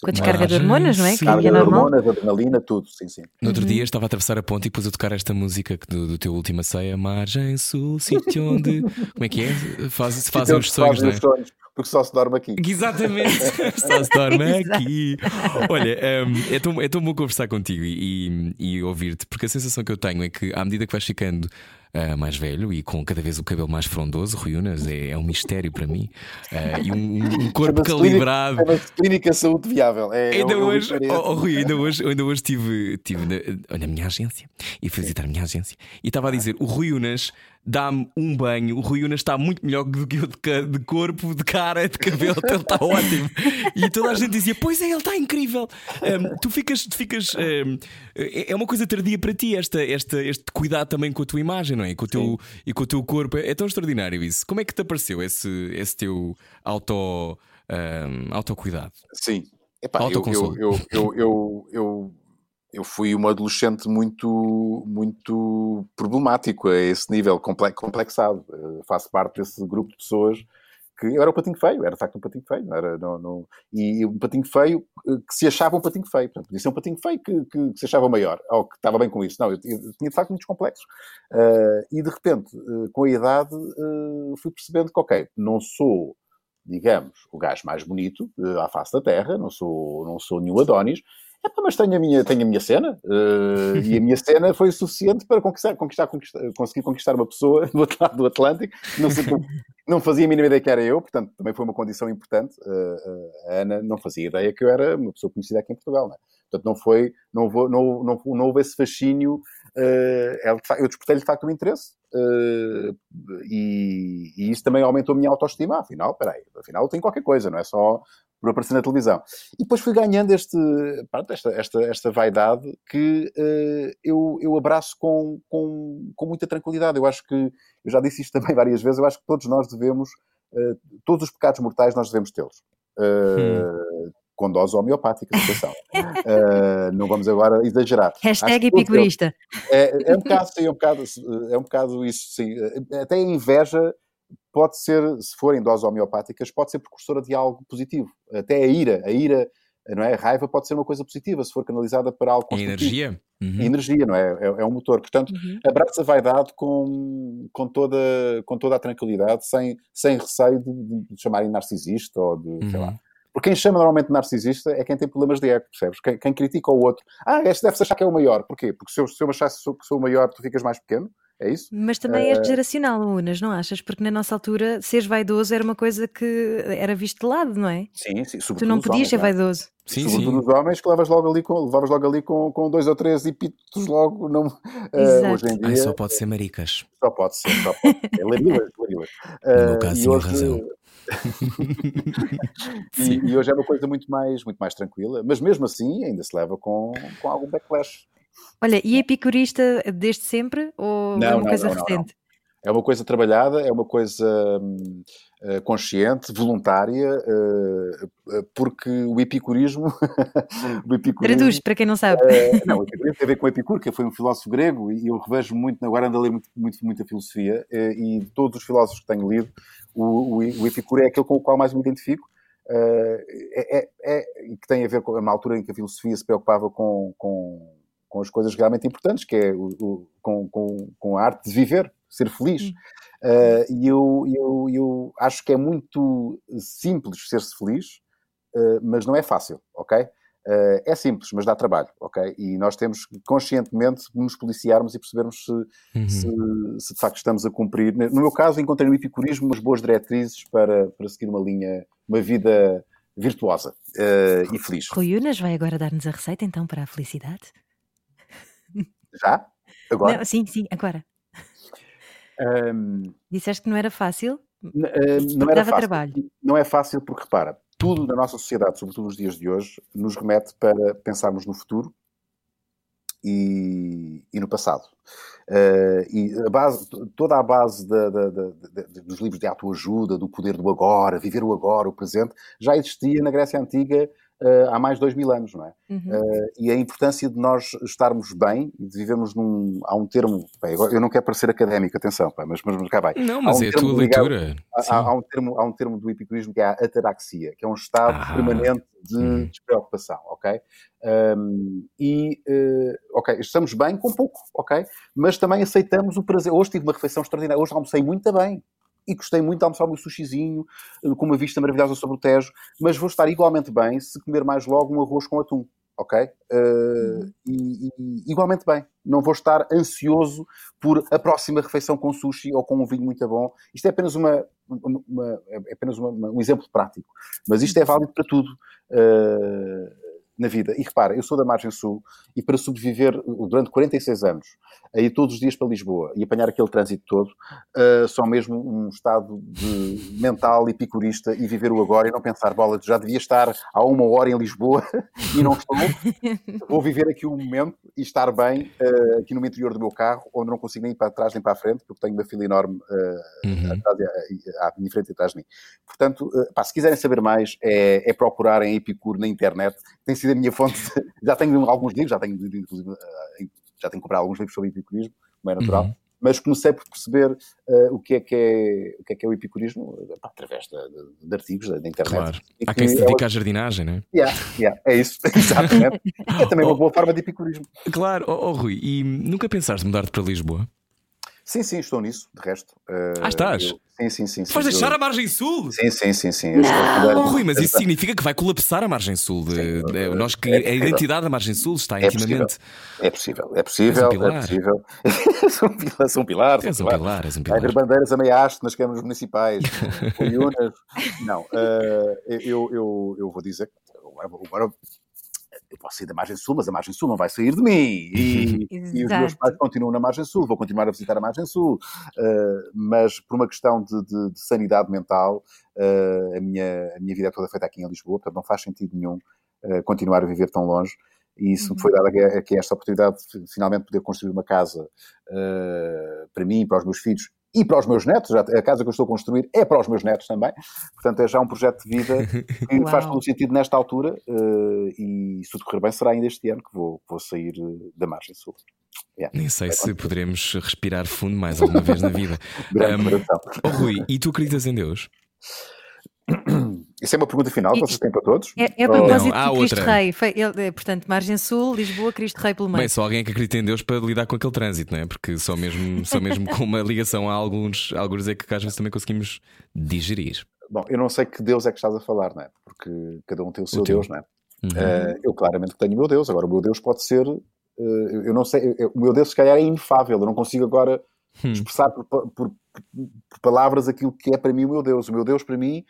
com a descarga de hormonas, não é? Sim. Descarga de hormonas, adrenalina, tudo, sim, sim. No outro uhum. dia estava a atravessar a ponte e ppus a tocar esta música do, do teu última ceia, Margem Sul, sítio onde. Como é que é? Faz, fazem os sonhos, não é? Sonhos, porque só se dorme aqui. Exatamente, só se dorme aqui. Olha, um, é, tão, é tão bom conversar contigo e, e, e ouvir-te, porque a sensação que eu tenho é que à medida que vais ficando uh, mais velho e com cada vez o cabelo mais frondoso, Rui Unas, é, é um mistério para mim. Uh, e um, um corpo calibrado. Clínica, clínica Saúde Viável. É, ainda, é hoje, oh, oh, Rui, ainda hoje, ainda hoje estive, tive na, na minha agência e fui visitar a minha agência e estava a dizer: o Rui Unas dá-me um banho. O Rui Unas está muito melhor do que eu de, de corpo, de cara, de cabelo, ele está ótimo. E toda a gente dizia: Pois é, ele está incrível. Um, tu ficas. Tu ficas um, é, é uma coisa tardia para ti, esta, esta, este cuidado também com a tua imagem, não é? E com o teu, e com o teu corpo. É, tão extraordinário isso. Como é que te apareceu esse, esse teu auto, um, autocuidado? Sim. Epá, eu, eu, eu, eu, eu, eu eu fui um adolescente muito, muito problemático a esse nível, complexado. Eu faço parte desse grupo de pessoas que eu era um patinho feio, era de facto um patinho feio, não era, não, não, e um patinho feio eh, que se achava um patinho feio, portanto, podia ser um patinho feio que, que, que, se achava maior, ou que estava bem com isso. Não, eu, eu tinha de facto muitos complexos. Uh, e de repente, uh, com a idade, uh, fui percebendo que, ok, não sou, digamos, o gajo mais bonito à face da Terra, não sou, não sou nenhum Adonis, mas tenho a minha, tenho a minha cena, uh, e a minha cena foi suficiente para conquistar, conquistar, conquistar, conseguir conquistar uma pessoa do outro lado do Atlântico, não, sei, não fazia a mínima ideia que era eu, portanto também foi uma condição importante. Uh, a Ana não fazia ideia que eu era uma pessoa conhecida aqui em Portugal, não é? Portanto, não foi, não, não, não, não houve esse fascínio. Uh, eu despertei-lhe de facto o interesse e, e, isso também aumentou a minha autoestima. Afinal, peraí, afinal tem qualquer coisa, não é só por aparecer na televisão. E depois fui ganhando este, pronto, esta, esta, esta vaidade que uh, eu, eu abraço com, com, com muita tranquilidade. Eu acho que, eu já disse isto também várias vezes, eu acho que todos nós devemos, uh, todos os pecados mortais nós devemos tê-los. Uh. Com doses homeopáticas, atenção. não vamos agora exagerar. Hashtag epicurista. É, é, um bocado, sim, é um bocado, é um bocado isso, sim. Até a inveja pode ser, se forem doses homeopáticas, pode ser precursora de algo positivo. Até a ira, a ira, não é? A raiva pode ser uma coisa positiva se for canalizada para algo construtivo. Energia. Uhum. Energia, não é? é? É, um motor. Portanto, uhum. abraça a vaidade com, com, toda, com toda a tranquilidade, sem, sem receio de, de chamarem narcisista ou de, uhum. sei lá. Porque quem chama normalmente narcisista é quem tem problemas de ego, percebes? Quem, quem critica o outro. Ah, este deve-se achar que é o maior. Porquê? Porque se eu, se eu achasse que sou o maior, tu ficas mais pequeno. É isso? Mas também é uh... geracional, Unas, não achas? Porque na nossa altura, seres vaidoso era uma coisa que era visto de lado, não é? Sim, sim. Tu não podias homens, ser é? vaidoso. Sim, Sobretudo sim. nos homens que levas logo ali com, levavas logo ali com, com dois ou três epitos logo. Não, uh, hoje em dia. Ai, só pode ser maricas. Só pode ser, só pode. É larilas, larilas. Uh, no meu caso, tinha hoje... razão. e, e, hoje é uma coisa muito mais, muito mais tranquila, mas mesmo assim ainda se leva com, com algum backlash. Olha, e epicurista desde sempre ou não, é uma não, coisa não, recente? É uma coisa trabalhada, é uma coisa uh, consciente, voluntária, uh, porque o epicurismo. o epicurismo Traduz, para quem não sabe. Uh, não, o epicurismo tem a ver com Epicuro, que foi um filósofo grego, e eu revejo muito, agora ando a ler muito, muito, muita filosofia, e de todos os filósofos que tenho lido, o, o, o Epicuro é aquele com o qual mais me identifico. É, é, é, que tem a ver com a altura em que a filosofia se preocupava com, com com as coisas realmente importantes, que é o, o, com, com, com a arte de viver, ser feliz. Uh, e eu, eu, eu acho que é muito simples ser-se feliz, uh, mas não é fácil, ok? Uh, é simples, mas dá trabalho, ok? E nós temos que conscientemente nos policiarmos e percebermos se, uhum. se, se, de facto estamos a cumprir. No meu caso, encontrei no epicurismo umas boas diretrizes para, para seguir uma linha, uma vida virtuosa e feliz. Rui Unas vai agora dar-nos a receita então para a felicidade? Já? Agora? Não, sim, sim, agora. Um, Disseste que não era fácil? Uh, não era fácil. Trabalho. Não é fácil porque, repara, tudo na nossa sociedade, sobretudo nos dias de hoje, nos remete para pensarmos no futuro e, e no passado. Uh, e a base, toda a base da, da, da, dos livros de autoajuda, do poder do agora, viver o agora, o presente, já existia na Grécia Antiga uh, há mais de dois mil anos, não é? Uhum. Uh, e a importância de nós estarmos bem e de vivermos num. Há um termo. Bem, eu não quero parecer académico, atenção, pá, mas, mas, cá vai. Não, mas um é a tua leitura. Há, há, um termo, há um termo do epicurismo que é a ataraxia, que é um estado ah. permanente de uhum. despreocupação, ok? Um, e, uh, ok, estamos bem com pouco, ok? Mas também aceitamos o prazer. Hoje tive uma refeição extraordinária, hoje almocei muito bem e gostei muito de almoçar o meu sushizinho, eh, com uma vista maravilhosa sobre o Tejo, mas vou estar igualmente bem se comer mais logo um arroz com atum, ok? Uh, e, e, igualmente bem. Não vou estar ansioso por a próxima refeição com sushi ou com um vinho muito bom. Isto é apenas, uma, uma, uma é apenas uma, um exemplo prático, mas isto é válido para tudo. Uh, na vida. E repara, eu sou da margem sul e para sobreviver durante 46 anos, a ir todos os dias para Lisboa e apanhar aquele trânsito todo, uh, só mesmo um estado de mental epicurista e viver o agora e não pensar, bola, já devia estar há uma hora em Lisboa e não estou. Vou viver aqui um momento e estar bem uh, aqui no interior do meu carro, onde não consigo nem ir para trás nem para a frente, porque tenho uma fila enorme uh, uhum. atrás, à minha frente e atrás de mim. Portanto, pá, se quiserem saber mais, é, é procurarem Epicur na internet. Tem sido a minha fonte. já tenho alguns livros, já tenho, inclusive, eh, já tenho comprado alguns livros sobre epicurismo, como é natural. Uhum. Mas comecei por perceber uh, o, que é que é, o que é que é o epicurismo pá, através de, de, de, artigos da, internet. Claro. Há quem se dedica à jardinagem, não é? Yeah, yeah, é isso, exatamente. é também uma boa forma de epicurismo. Claro, oh, oh Rui, e nunca pensaste mudar-te para Lisboa? Sim, sim, estou nisso, de resto. Uh, ah, estás? Eu, sim, sim, sim. Vais deixar a margem sul? Sim, sim, sim, sim. Não. Rui, mas isso significa que vai colapsar a margem sul. De, sim, de, nós que é a identidade da margem sul está é intimamente. É possível, é possível, é possível. sou um pilar, sou um pilar. És um pilar, és um pilar. Vai haver bandeiras a meia haste nas câmaras municipais, Não, uh, eu, eu, eu vou dizer, agora eu posso sair da margem sul, mas a margem sul não vai sair de mim. E, e os meus pais continuam na margem sul, vou continuar a visitar a margem sul. Uh, mas por uma questão de, de, de sanidade mental, uh, a, minha, a minha vida é toda feita aqui em Lisboa, portanto não faz sentido nenhum uh, continuar a viver tão longe. E isso me foi dado aqui esta oportunidade de finalmente poder construir uma casa para mim, para os meus filhos e para os meus netos, a casa que eu estou a construir é para os meus netos também, portanto é já um projeto de vida que faz todo sentido nesta altura uh, e se tudo correr bem será ainda este ano que vou, vou sair eh, da margem sul. Yeah. Nem sei é se poderemos respirar fundo mais alguma vez na vida. um, oh, Rui, e tu acreditas em Deus? Isso é uma pergunta final que vocês têm para todos? É, é a propósito não, de Cristo outra. Rei. Foi, ele, portanto, Margem Sul, Lisboa, Cristo Rei pelo meio. Bem, só alguém que acredita em Deus para lidar com aquele trânsito, não é? Porque só mesmo, só mesmo com uma ligação a alguns, a alguns é que às vezes também conseguimos digerir. Bom, eu não sei que Deus é que estás a falar, não é? Porque cada um tem o seu o Deus, não é? Uhum. Uh, eu claramente tenho o meu Deus, agora o meu Deus pode ser. Uh, eu não sei, eu, o meu Deus se calhar é inefável, eu não consigo agora hum. expressar por, por, por, palavras aquilo que é para mim o meu Deus. O meu Deus para mim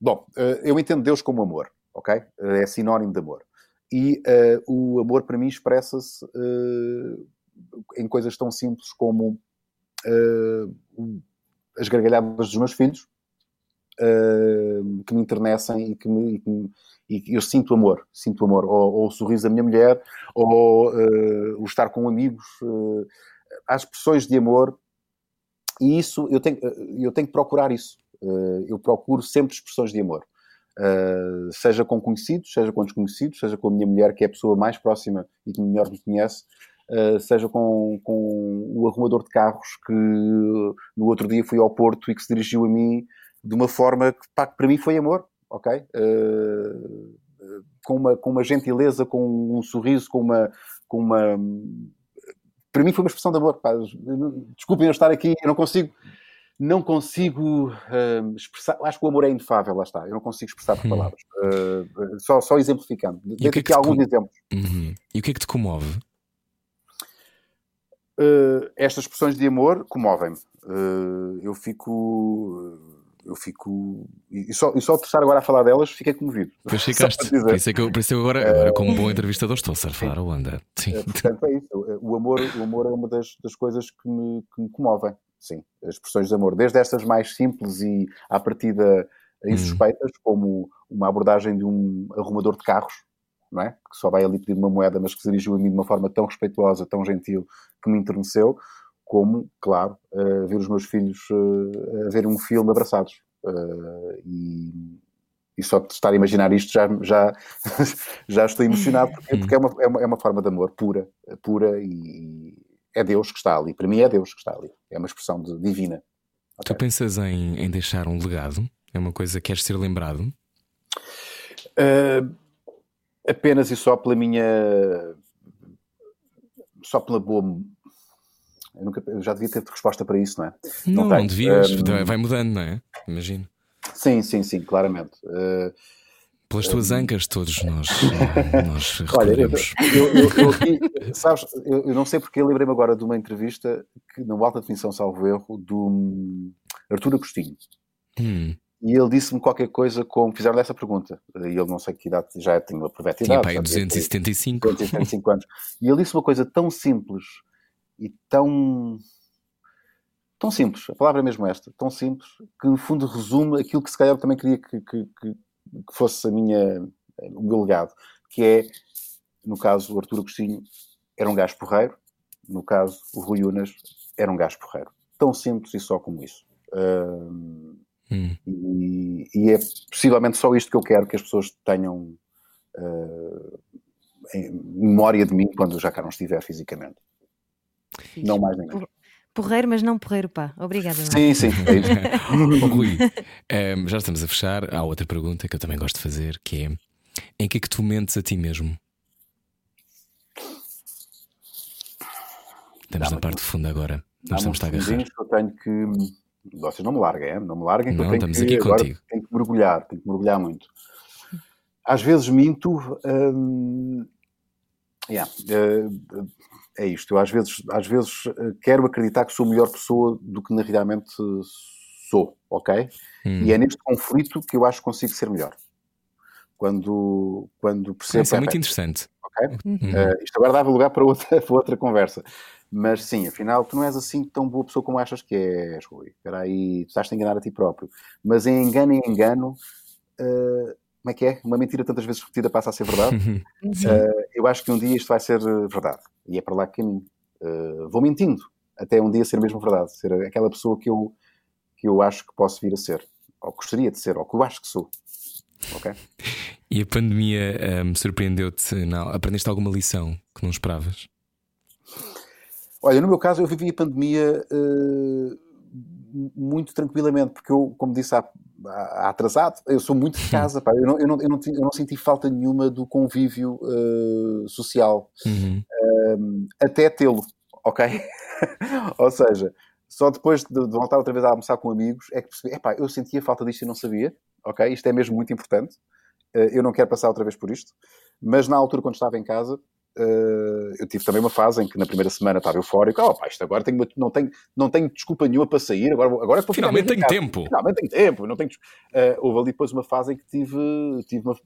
bom, uh, eu entendo Deus como amor, ok? Uh, é sinónimo de amor. E uh, o amor para mim expressa-se em coisas tão simples como as gargalhadas dos meus filhos, que me internecem e que, me, e que me, e eu sinto amor, sinto amor, ou, ou, o sorriso da minha mulher, ou o estar com amigos, há expressões de amor, e isso eu tenho, eu tenho que procurar isso. Eh, eu procuro sempre expressões de amor. Uh, seja com conhecidos, seja com desconhecidos, seja com a minha mulher, que é a pessoa mais próxima e que melhor me conhece, uh, seja com, com, o arrumador de carros que no outro dia fui ao Porto e que se dirigiu a mim de uma forma que, pá, para mim foi amor, ok? Uh, com, uma, com uma gentileza, com um sorriso, com uma. Com uma para mim foi uma expressão de amor. Pá. Desculpem eu estar aqui, eu não consigo não consigo uh, expressar. Acho que o amor é inefável, lá está. Eu não consigo expressar por Hum. palavras. Uh, só, só exemplificando. Dei é aqui te alguns com- exemplos. Uhum. E o que é que te comove? Uh, estas expressões de amor comovem-me. Eu fico. Eu fico. E só, e só de estar agora a falar delas, fiquei comovido. Depois Só ficaste. Por isso é que eu, por isso eu agora, agora, como bom entrevistador, estou a surfar a onda. Sim. Uh, portanto, é isso. O amor, o amor é uma das, das coisas que me, que me comovem. Sim, as expressões de amor. Desde estas mais simples e à partida insuspeitas, como uma abordagem de um arrumador de carros, não é? Que só vai ali pedir uma moeda, mas que se dirigiu a mim de uma forma tão respeituosa, tão gentil, que me enterneceu, como, claro, uh, ver os meus filhos uh, a ver um filme abraçados. Uh, e, e só de estar a imaginar isto já, já, já estou emocionado, porque, porque é, uma, é, uma, é uma forma de amor pura, pura e é Deus que está ali. Para mim é Deus que está ali. É uma expressão de, divina. Tu pensas em, em deixar um legado? É uma coisa que queres ser lembrado? Uh, apenas e só pela minha. Só pela boa. Eu, nunca, eu já devia ter resposta para isso, não é? Não, não, não devias. Um... Vai mudando, não é? Imagino. Sim, sim, sim, claramente. Uh, Pelas tuas um... ancas, todos nós, nós Olha, eu, eu, eu, aqui, sabes, eu, não sei porque lembrei-me agora de uma entrevista que, na Alta Definição Salvo Erro, do hum, Artur Agostinho. Hum. E ele disse-me qualquer coisa como fizeram dessa pergunta. E ele não sei que idade, já tinha uma proveta Tinha idade. pai 275. 275 anos. E ele disse uma coisa tão simples e tão. tão simples, a palavra é mesmo esta, tão simples, que no fundo resume aquilo que se calhar eu também queria que, que, que, que fosse a minha, o meu legado, que é, no caso, o Arturo Agostinho era um gajo porreiro, no caso, o Rui Unas era um gajo porreiro. Tão simples e só como isso. Uh, Hum. E, e, é possivelmente só isto que eu quero que as pessoas tenham uh, em memória de mim quando já cá não estiver fisicamente. Não mais nem menos. Porreiro, mas não porreiro, pá. Obrigada. Sim, sim. É oh, Rui, um, já estamos a fechar. Há outra pergunta que eu também gosto de fazer, que é em que é que tu mentes a ti mesmo? Estamos na parte funda agora. Nós estamos a agarrar. Eu tenho que vocês não me larguem, hein? não me larguem, que não, eu tenho estamos que, aqui agora contigo. tenho que mergulhar, tenho que mergulhar muito. Às vezes minto, hum, yeah, uh, é isto, eu às vezes, às vezes uh, quero acreditar que sou melhor pessoa do que realmente sou, ok? Hum. E é neste conflito que eu acho que consigo ser melhor. Quando, quando percebo... Isso é muito interessante. Ok? Uhum. Uh, isto agora dava lugar para outra, para outra conversa. Mas sim, afinal, tu não és assim tão boa pessoa como achas que és, Rui. Espera aí, tu estás a enganar a ti próprio. Mas em engano em engano, uh, como é que é? Uma mentira tantas vezes repetida passa a ser verdade? uh, eu acho que um dia isto vai ser verdade. E é para lá que caminho. Uh, vou mentindo até um dia ser mesmo verdade. Ser aquela pessoa que eu, que eu acho que posso vir a ser. Ou gostaria de ser, ou que eu acho que sou. Ok? E a pandemia um, surpreendeu-te? Aprendeste alguma lição que não esperavas? Olha, no meu caso, eu vivi a pandemia uh, muito tranquilamente, porque eu, como disse há, há atrasado, eu sou muito de casa, pá, eu, não, eu, não, eu, não, eu não senti falta nenhuma do convívio uh, social, uhum. uh, até tê-lo, ok? Ou seja, só depois de, de, voltar outra vez a almoçar com amigos é que percebi, epá, eu sentia falta disto e não sabia, ok? Isto é mesmo muito importante, eu não quero passar outra vez por isto, mas na altura, quando estava em casa, Uh, eu tive também uma fase em que na primeira semana estava eufórico. Oh, pá, isto agora tenho, não, tenho, não tenho desculpa nenhuma para sair. Agora, agora é para Finalmente tenho tempo. Finalmente tenho tempo. Não tenho, uh, houve ali depois uma fase em que tive, tive, uma,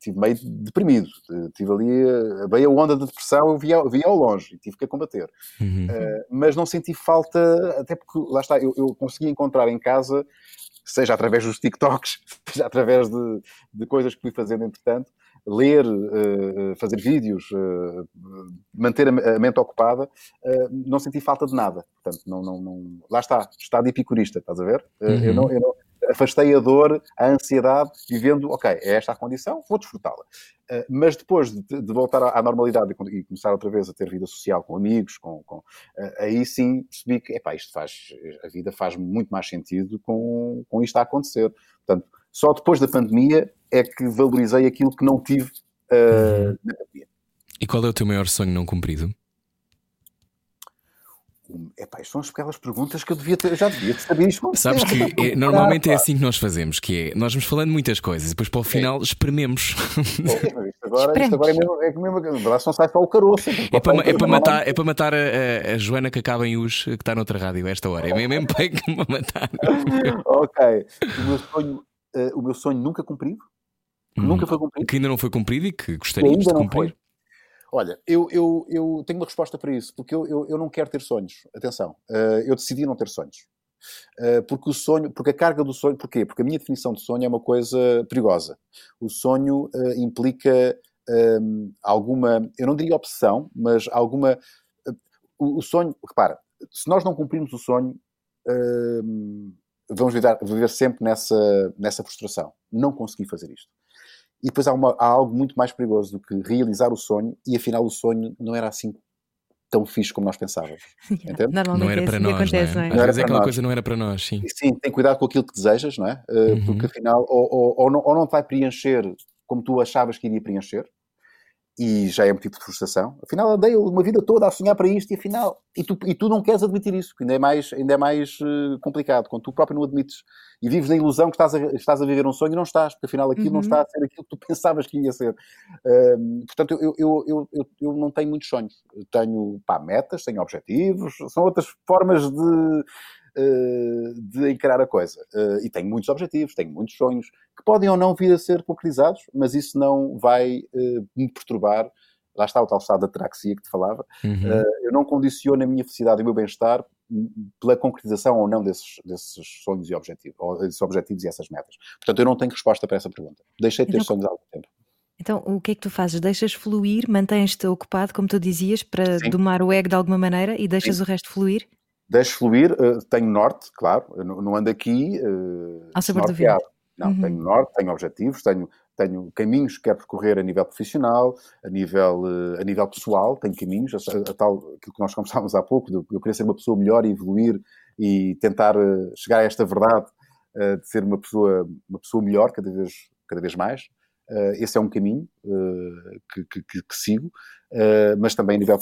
tive meio deprimido. Uh, tive ali, veio a onda de depressão, eu via, via ao longe e tive que a combater. Uhum. mas não senti falta, até porque lá está, eu, eu consegui encontrar em casa, seja através dos TikToks, seja através de, de coisas que fui fazendo entretanto ler, uh, fazer vídeos, uh, manter a, mente ocupada, não senti falta de nada. Portanto, não, não, não... lá está, estado epicurista, estás a ver? Uhum. Eu, não, eu não afastei a dor, a ansiedade, vivendo, ok, é esta a condição, vou desfrutá-la. mas depois de, de voltar à, normalidade e, e, começar outra vez a ter vida social com amigos, com, com aí sim percebi que, epá, isto faz, a vida faz muito mais sentido com, com isto a acontecer. Portanto, só depois da pandemia é que valorizei aquilo que não tive uh, na pandemia. E qual é o teu maior sonho não cumprido? Um, epá, isto são aquelas perguntas que eu devia ter, já devia saber isto. Sabes que é, normalmente é assim que nós fazemos, que é nós vamos falando muitas coisas e depois para o final esprememos. É, isto agora, isto agora é mesmo, é mesmo, só sai só o caroço. É para, é para matar, é para matar a, a, a Joana que acaba em US, que está noutra rádio a esta hora. É mesmo para matar. ok. O meu sonho, uh, o meu sonho nunca cumprido. Hum, nunca foi cumprido. Que ainda não foi cumprido e que gostaríamos de cumprir. Foi. Olha, eu, eu, eu tenho uma resposta para isso, porque eu, eu, eu não quero ter sonhos. Atenção, uh, eu decidi não ter sonhos. Uh, porque o sonho, porque a carga do sonho, porquê? Porque a minha definição de sonho é uma coisa perigosa. O sonho uh, implica um, alguma, eu não diria obsessão, mas alguma. O, o, sonho, repara, se nós não cumprirmos o sonho, um, vamos viver, viver sempre nessa, nessa frustração. Não consegui fazer isto. E depois há, uma, há, algo muito mais perigoso do que realizar o sonho e afinal o sonho não era assim tão fixe como nós pensávamos. Yeah. Normalmente não era é para assim nós, acontece, não é? Não é? Às vezes é aquela nós. coisa não era para nós, sim. E, sim, tem cuidado com aquilo que desejas, não é? Uh, uhum. Porque afinal, ou, ou, ou, não, ou não te vai preencher como tu achavas que iria preencher, e já é motivo de frustração. Afinal, andei uma vida toda a sonhar para isto e afinal. E tu, e tu não queres admitir isso, que ainda é mais, ainda é mais uh, complicado. Quando tu próprio não admites e vives na ilusão que estás a, estás a viver um sonho e não estás, porque afinal aquilo uhum. não está a ser aquilo que tu pensavas que ia ser. Uh, portanto, eu, eu, eu, eu, eu não tenho muitos sonhos. Eu tenho pá, metas, tenho objetivos, são outras formas de de encarar a coisa. Uh, e tenho muitos objetivos, tenho muitos sonhos, que podem ou não vir a ser concretizados, mas isso não vai uh, me perturbar. Lá está o tal estado da ataraxia que te falava. Uhum. eu não condiciono a minha felicidade e o meu bem-estar pela concretização ou não desses, desses sonhos e objetivos, ou desses objetivos e essas metas. Portanto, eu não tenho resposta para essa pergunta. Deixei de ter então, sonhos há algum tempo. Então, o que é que tu fazes? Deixas fluir, mantens-te ocupado, como tu dizias, para Sim. domar o ego de alguma maneira e deixas Sim. o resto fluir? Deixo fluir, uh, tenho norte, claro, não, não ando aqui uh, Ao sabor do vento. Não, uhum. tenho norte, tenho objetivos, tenho, tenho caminhos que quero percorrer a nível profissional, a nível, uh, a nível pessoal, tenho caminhos, a, a, tal, aquilo que nós conversámos há pouco, de, eu queria ser uma pessoa melhor e evoluir e tentar uh, chegar a esta verdade de ser uma pessoa, uma pessoa melhor cada vez, cada vez mais. esse é um caminho que, que, que, que, sigo, mas também a nível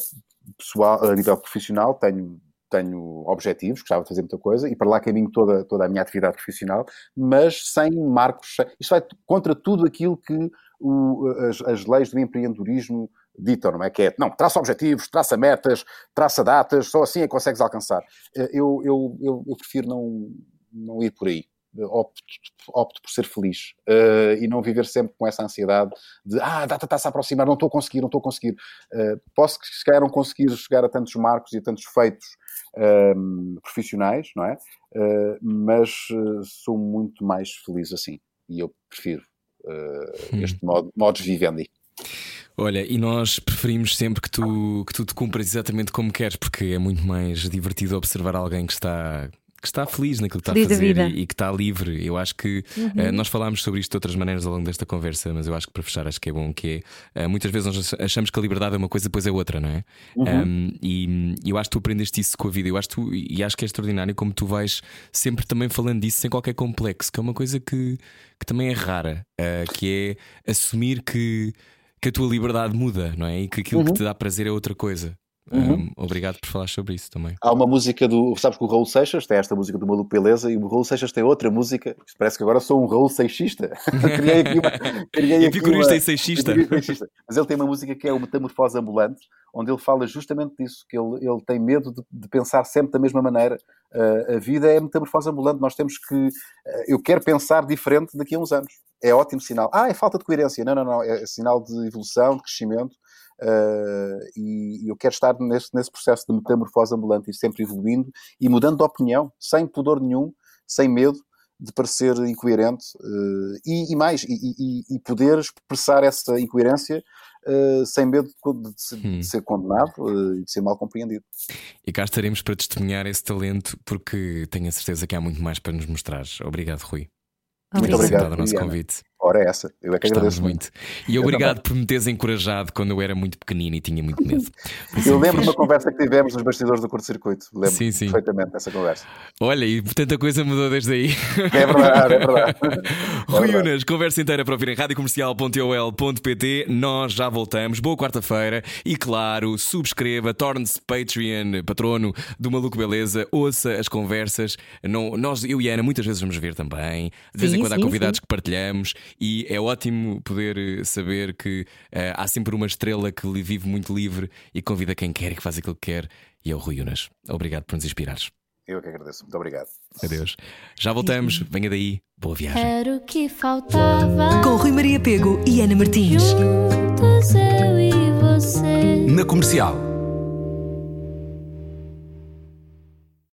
pessoal, a nível profissional, tenho tenho objetivos, gostava de fazer muita coisa, e para lá caminho toda, toda a minha atividade profissional, mas sem marcos. Isto vai contra tudo aquilo que o, as, as, leis do empreendedorismo ditam, não é? Que é, não, traça objetivos, traça metas, traça datas, só assim é que consegues alcançar. Eh, eu, eu, eu, eu prefiro não, não ir por aí. Opto, opto por ser feliz uh, e não viver sempre com essa ansiedade de ah, a data está-se a aproximar, não estou a conseguir, não estou a conseguir. Uh, posso, se calhar, não conseguir chegar a tantos marcos e a tantos feitos um, profissionais, não é? Uh, mas sou muito mais feliz assim. E eu prefiro este modo, modus vivendi. Olha, e nós preferimos sempre que tu, que tu te cumpras exatamente como queres, porque é muito mais divertido observar alguém que está que está feliz naquilo que está feliz a fazer e, e, que está livre. Eu acho que uhum. uh, nós falámos sobre isto de outras maneiras ao longo desta conversa, mas eu acho que para fechar, acho que é bom que é, uh, muitas vezes nós achamos que a liberdade é uma coisa, depois é outra, não é? Uhum. Um, e, e, eu acho que tu aprendeste isso com a vida. Eu acho tu, e acho que é extraordinário como tu vais sempre também falando disso sem qualquer complexo, que é uma coisa que, que também é rara, uh, que é assumir que que a tua liberdade muda, não é? E que aquilo uhum. que te dá prazer é outra coisa. Uhum. Um, obrigado por falar sobre isso também. Há uma música do. Sabes que o Raul Seixas tem esta música do Maluco Beleza e o Raul Seixas tem outra música. Parece que agora sou um Raul Seixista. criei aqui uma. Criei uma, e seixista. Mas ele tem uma música que é o Metamorfose Ambulante, onde ele fala justamente disso, que ele, ele tem medo de, de pensar sempre da mesma maneira. Uh, a vida é metamorfose ambulante, nós temos que. Uh, eu quero pensar diferente daqui a uns anos. É ótimo sinal. Ah, é falta de coerência. Não, não, não. É sinal de evolução, de crescimento. Uh, e, eu quero estar nesse, nesse processo de metamorfose ambulante e sempre evoluindo e mudando de opinião, sem pudor nenhum, sem medo de parecer incoerente uh, e, e, mais, e, e, poder expressar essa incoerência uh, sem medo de, hum. de ser, condenado e de ser mal compreendido. E cá estaremos para testemunhar esse talento, porque tenho a certeza que há muito mais para nos mostrar. Obrigado, Rui. Muito obrigado. Obrigado. nosso convite. Ora, é essa. Eu é que agradeço muito. muito. E obrigado por me teres encorajado quando eu era muito pequenino e tinha muito medo. Foi Eu lembro de uma conversa que tivemos nos bastidores do curto-circuito. Lembro Sim, sim. perfeitamente dessa conversa. Olha, e tanta coisa mudou desde aí. É verdade, é verdade. É Rui verdade. Unas, conversa inteira para ouvir em radiocomercial.ol.pt. Nós já voltamos. Boa quarta-feira. E claro, subscreva, torne-se Patreon, patrono do Maluco Beleza. Ouça as conversas. Não, nós, eu e Ana, muitas vezes vamos ver também. De vez em Sim, quando há sim, convidados sim. que partilhamos. E é ótimo poder eh, saber que eh, há sempre uma estrela que vive muito livre e convida quem quer e que faz aquilo que quer. E é o Rui Unas. Obrigado por nos inspirares. Eu que agradeço. Muito obrigado. Adeus. Já voltamos. Venha daí. Boa viagem. Era o que faltava. Com Rui Maria Pego e Ana Martins. Juntos eu e você. Na comercial.